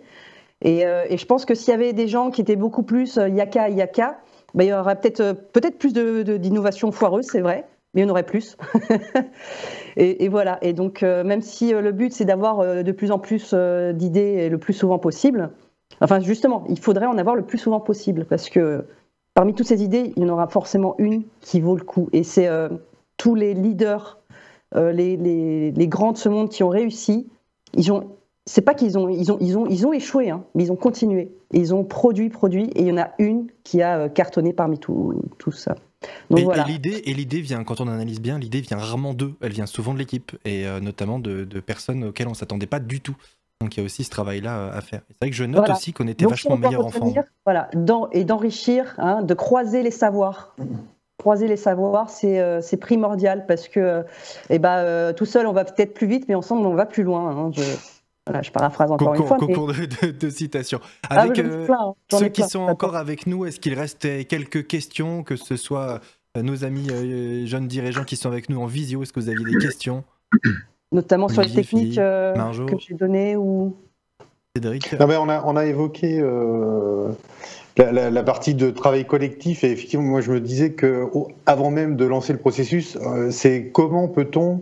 Et, euh, et je pense que s'il y avait des gens qui étaient beaucoup plus yaka yaka, ben, il y aurait peut-être peut-être plus d'innovation de, foireuse, c'est vrai, mais il y en aurait plus. et, et, voilà. Et donc, même si le but c'est d'avoir de plus en plus d'idées le plus souvent possible, Enfin, justement, il faudrait en avoir le plus souvent possible parce que parmi toutes ces idées, il y en aura forcément une qui vaut le coup. Et c'est euh, tous les leaders, euh, les, les, les, grands de ce monde qui ont réussi. Ils ont, c'est pas qu'ils ont, ils ont, ils ont, ils ont échoué, hein, mais ils ont continué. ils ont produit, produit, et il y en a une qui a euh, cartonné parmi tout, tout ça. Donc, et, voilà. et l'idée, et l'idée vient, quand on analyse bien, l'idée vient rarement d'eux. Elle vient souvent de l'équipe, et notamment de, de, personnes auxquelles on s'attendait pas du tout. Donc il y a aussi ce travail-là à faire. C'est vrai que je note aussi qu'on était vachement meilleurs enfants. Voilà, et d'enrichir, hein, de croiser les savoirs. Croiser les savoirs, c'est primordial parce que eh ben, tout seul, on va peut-être plus vite, mais ensemble, on va plus loin. Hein. Je... Voilà, je paraphrase encore une fois. Concours de, citation. Ah, avec hein. ceux qui sont encore avec nous, est-ce qu'il reste quelques questions, que ce soit nos amis jeunes dirigeants qui sont avec nous en visio Est-ce que vous aviez des questions? Notamment sur les techniques euh, que j'ai données ou Cédric. On, a, on a évoqué euh, la, partie de travail collectif et effectivement moi je me disais que avant même de lancer le processus, euh, c'est comment peut-on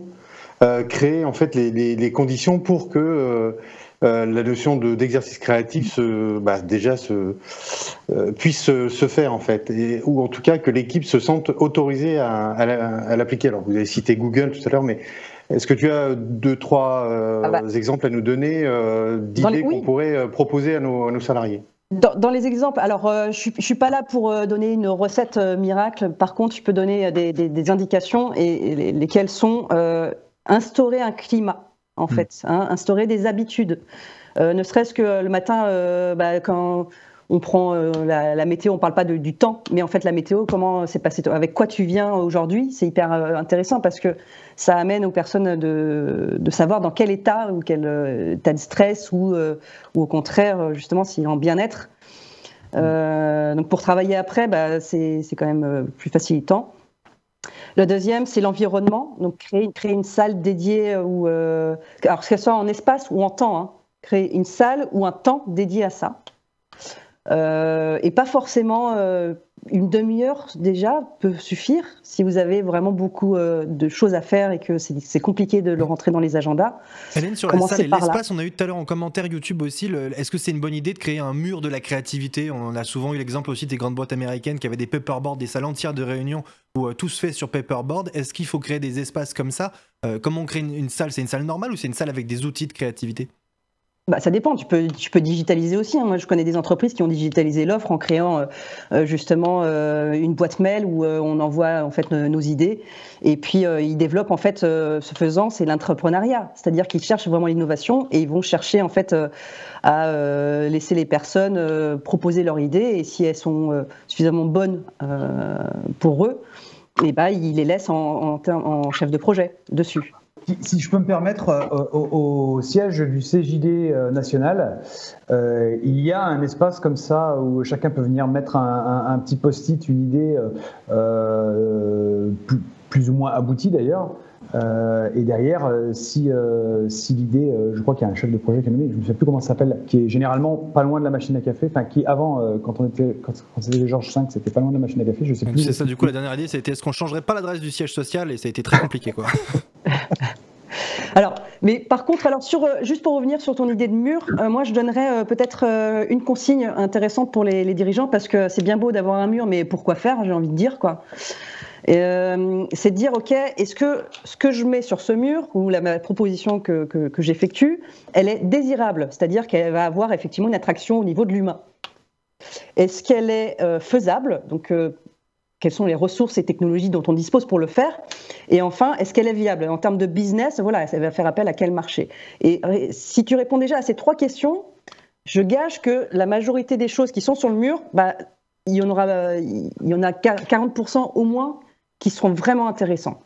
créer en fait les, conditions pour que la notion d'exercice créatif se, bah, déjà se, puisse se, faire en fait, et, ou en tout cas que l'équipe se sente autorisée à, à l'appliquer. Alors vous avez cité Google tout à l'heure, mais est-ce que tu as deux, trois euh, ah bah. exemples à nous donner euh, d'idées qu'on pourrait euh, proposer à nos, salariés? Dans, les exemples, alors je ne suis pas là pour donner une recette miracle, par contre je peux donner des, indications et, lesquelles sont instaurer un climat en hmm. fait, hein, instaurer des habitudes. ne serait-ce que le matin, bah, quand on prend la, météo, on parle pas du temps, mais en fait la météo, comment c'est passé, avec quoi tu viens aujourd'hui, c'est hyper intéressant parce que ça amène aux personnes de, savoir dans quel état ou quel euh, état de stress ou, euh, au contraire, justement, est en bien-être. Euh, donc pour travailler après, bah, c'est quand même plus facilitant. Le deuxième, c'est l'environnement. Donc créer, créer une salle dédiée, ou, alors que ce soit en espace ou en temps, hein. créer une salle ou un temps dédié à ça. Et pas forcément une demi-heure déjà peut suffire si vous avez vraiment beaucoup euh, de choses à faire et que c'est compliqué de le rentrer dans les agendas. Hélène, sur la salle et l'espace, on a eu tout à l'heure en commentaire YouTube aussi, est-ce que c'est une bonne idée de créer un mur de la créativité? On a souvent eu l'exemple aussi des grandes boîtes américaines qui avaient des paperboards, des salles entières de réunion où euh, tout se fait sur paperboard. Est-ce qu'il faut créer des espaces comme ça? Euh, Comment on crée une salle? C'est une salle normale ou c'est une salle avec des outils de créativité? Bah, ça dépend, tu peux, tu peux digitaliser aussi. Hein. Moi, je connais des entreprises qui ont digitalisé l'offre en créant euh, euh, justement euh, une boîte mail où on envoie en fait nos, idées. Et puis, ils développent en fait, ce faisant, c'est l'entrepreneuriat. C'est-à-dire qu'ils cherchent vraiment l'innovation et ils vont chercher en fait à laisser les personnes proposer leurs idées. Et si elles sont suffisamment bonnes pour eux, et eh ben, ils les laissent en, en chef de projet dessus si je peux me permettre, euh, au, siège du CJD euh, national, euh, il y a un espace comme ça où chacun peut venir mettre un, petit post-it, une idée plus, ou moins aboutie d'ailleurs, euh, et derrière, euh, si, euh, si l'idée, je crois qu'il y a un chef de projet qui est nommé, je ne sais plus comment ça s'appelle, qui est généralement pas loin de la machine à café, enfin qui avant, quand on était, quand, c'était Georges V, c'était pas loin de la machine à café, je sais plus. C'est ça, du coup, la dernière idée, c'était est-ce qu'on changerait pas l'adresse du siège social, et ça a été très compliqué, quoi. Alors, mais par contre, alors sur, juste pour revenir sur ton idée de mur, moi je donnerais peut-être une consigne intéressante pour les, les, dirigeants parce que c'est bien beau d'avoir un mur, mais pourquoi faire J'ai envie de dire quoi. Euh, c'est de dire, OK, est-ce que ce que je mets sur ce mur, ou la, proposition que, que, j'effectue, elle est désirable, c'est-à-dire qu'elle va avoir effectivement une attraction au niveau de l'humain. Est-ce qu'elle est euh, faisable? Donc, euh, quelles sont les ressources et technologies dont on dispose pour le faire? Et enfin, est-ce qu'elle est viable? En termes de business, voilà, ça va faire appel à quel marché? Et si tu réponds déjà à ces trois questions, je gage que la majorité des choses qui sont sur le mur, bah, il y en aura, il y en a 40% au moins qui seront vraiment intéressants.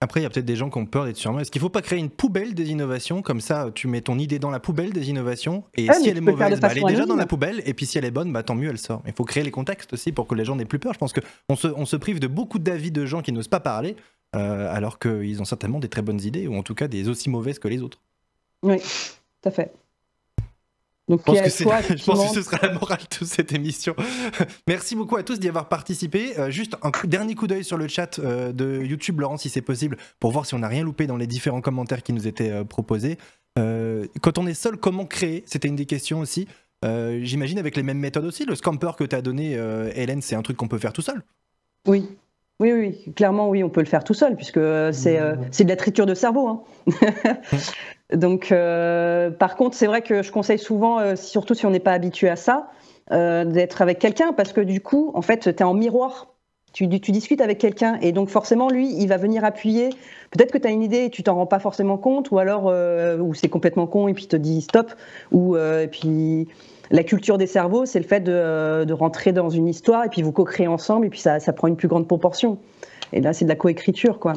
Après, il y a peut-être des gens qui ont peur d'être sur moi. Est-ce qu'il ne faut pas créer une poubelle des innovations? Comme ça, tu mets ton idée dans la poubelle des innovations. Et si elle est mauvaise, bah, elle est déjà dans la poubelle. Et puis si elle est bonne, bah, tant mieux, elle sort. Il faut créer les contextes aussi pour que les gens n'aient plus peur. Je pense qu'on se, on se prive de beaucoup d'avis de gens qui n'osent pas parler, euh, alors qu'ils ont certainement des très bonnes idées, ou en tout cas des aussi mauvaises que les autres. Oui, tout à fait. Donc, je, pense que je pense que ce sera la morale de cette émission. Merci beaucoup à tous d'y avoir participé. Euh, juste un dernier coup d'œil sur le chat euh, de YouTube, Laurent, si c'est possible, pour voir si on n'a rien loupé dans les différents commentaires qui nous étaient euh, proposés. quand on est seul, comment créer? C'était une des questions aussi. J'imagine avec les mêmes méthodes aussi. Le scamper que tu as donné, Hélène, c'est un truc qu'on peut faire tout seul? Oui, oui, oui, clairement, oui, on peut le faire tout seul, puisque c'est de la triture de cerveau. Hein. Donc, euh, par contre, c'est vrai que je conseille souvent, euh, surtout si on n'est pas habitué à ça, euh, d'être avec quelqu'un parce que du coup, en fait, tu es en miroir Tu, discutes avec quelqu'un et donc forcément, lui, il va venir appuyer. Peut-être que tu as une idée et tu t'en rends pas forcément compte, ou alors ou c'est complètement con et puis il te dit stop, ou et puis la culture des cerveaux, c'est le fait de, de, rentrer dans une histoire et puis vous co-créez ensemble et puis ça, ça prend une plus grande proportion. Et là, c'est de la coécriture, quoi.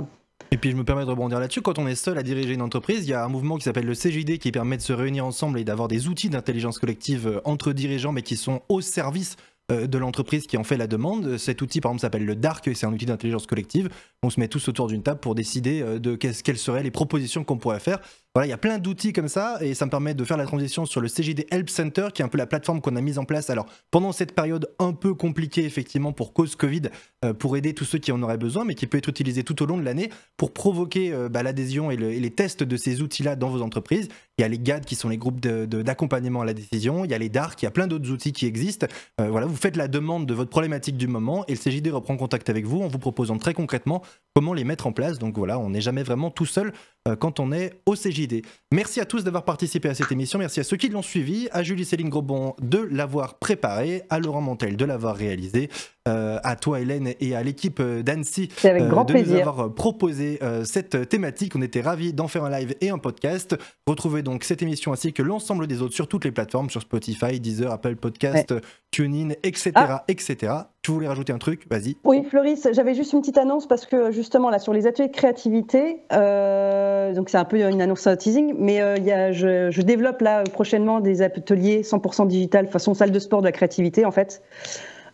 Et puis je me permets de rebondir là-dessus, quand on est seul à diriger une entreprise, il y a un mouvement qui s'appelle le CJD qui permet de se réunir ensemble et d'avoir des outils d'intelligence collective euh, entre dirigeants mais qui sont au service euh, de l'entreprise qui en fait la demande. Cet outil par exemple s'appelle le DARK, c'est un outil d'intelligence collective. On se met tous autour d'une table pour décider euh, de quelles seraient les propositions qu'on pourrait faire. Il y a plein d'outils comme ça et ça me permet de faire la transition sur le CJD Help Center qui est un peu la plateforme qu'on a mise en place. Alors pendant cette période un peu compliquée effectivement pour cause Covid, euh, pour aider tous ceux qui en auraient besoin, mais qui peut être utilisé tout au long de l'année pour provoquer euh, bah, l'adhésion et, les tests de ces outils-là dans vos entreprises. Il y a les GAD qui sont les groupes d'accompagnement à la décision, il y a les DARC, il y a plein d'autres outils qui existent. Euh, voilà, vous faites la demande de votre problématique du moment et le CJD reprend contact avec vous en vous proposant très concrètement comment les mettre en place. Donc voilà, on n'est jamais vraiment tout seul quand on est au CJD. Merci à tous d'avoir participé à cette émission, merci à ceux qui l'ont suivi, à Julie Céline Grobon de l'avoir préparé, à Laurent Montel de l'avoir réalisé, euh, à toi Hélène et à l'équipe d'Annecy euh, de nous avoir proposé euh, cette thématique. On était ravis d'en faire un live et un podcast. Retrouvez donc cette émission ainsi que l'ensemble des autres sur toutes les plateformes, sur Spotify, Deezer, Apple Podcast, TuneIn, etc., etc. Tu voulais rajouter un truc? Vas-y. Oui, Floris, j'avais juste une petite annonce parce que justement là sur les ateliers de créativité, donc c'est un peu une annonce teasing, mais a, je, développe là prochainement des ateliers 100% digital façon salle de sport de la créativité en fait.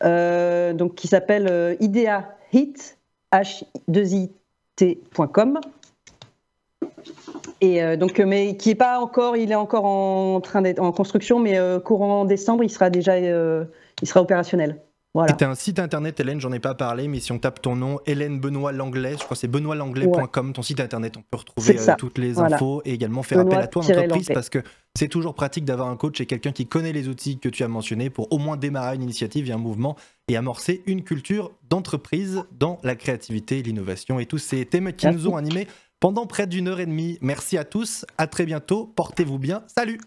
Euh, donc qui s'appelle euh, IDEA Hit, H2IT.com. Et euh, donc, mais qui est pas encore, il est encore en train d'être en construction, mais courant décembre, il sera déjà, il sera opérationnel. Voilà. C'est un site internet, Hélène, j'en ai pas parlé, mais si on tape ton nom, Hélène Benoît Langlais, je crois que c'est benoîtlanglais.com, ton site internet, on peut retrouver toutes les infos et également faire appel à toi en entreprise parce que c'est toujours pratique d'avoir un coach et quelqu'un qui connaît les outils que tu as mentionnés pour au moins démarrer une initiative et un mouvement et amorcer une culture d'entreprise dans la créativité, l'innovation et tous ces thèmes qui nous ont animés pendant près d'une heure et demie. Merci à tous, à très bientôt, portez-vous bien, salut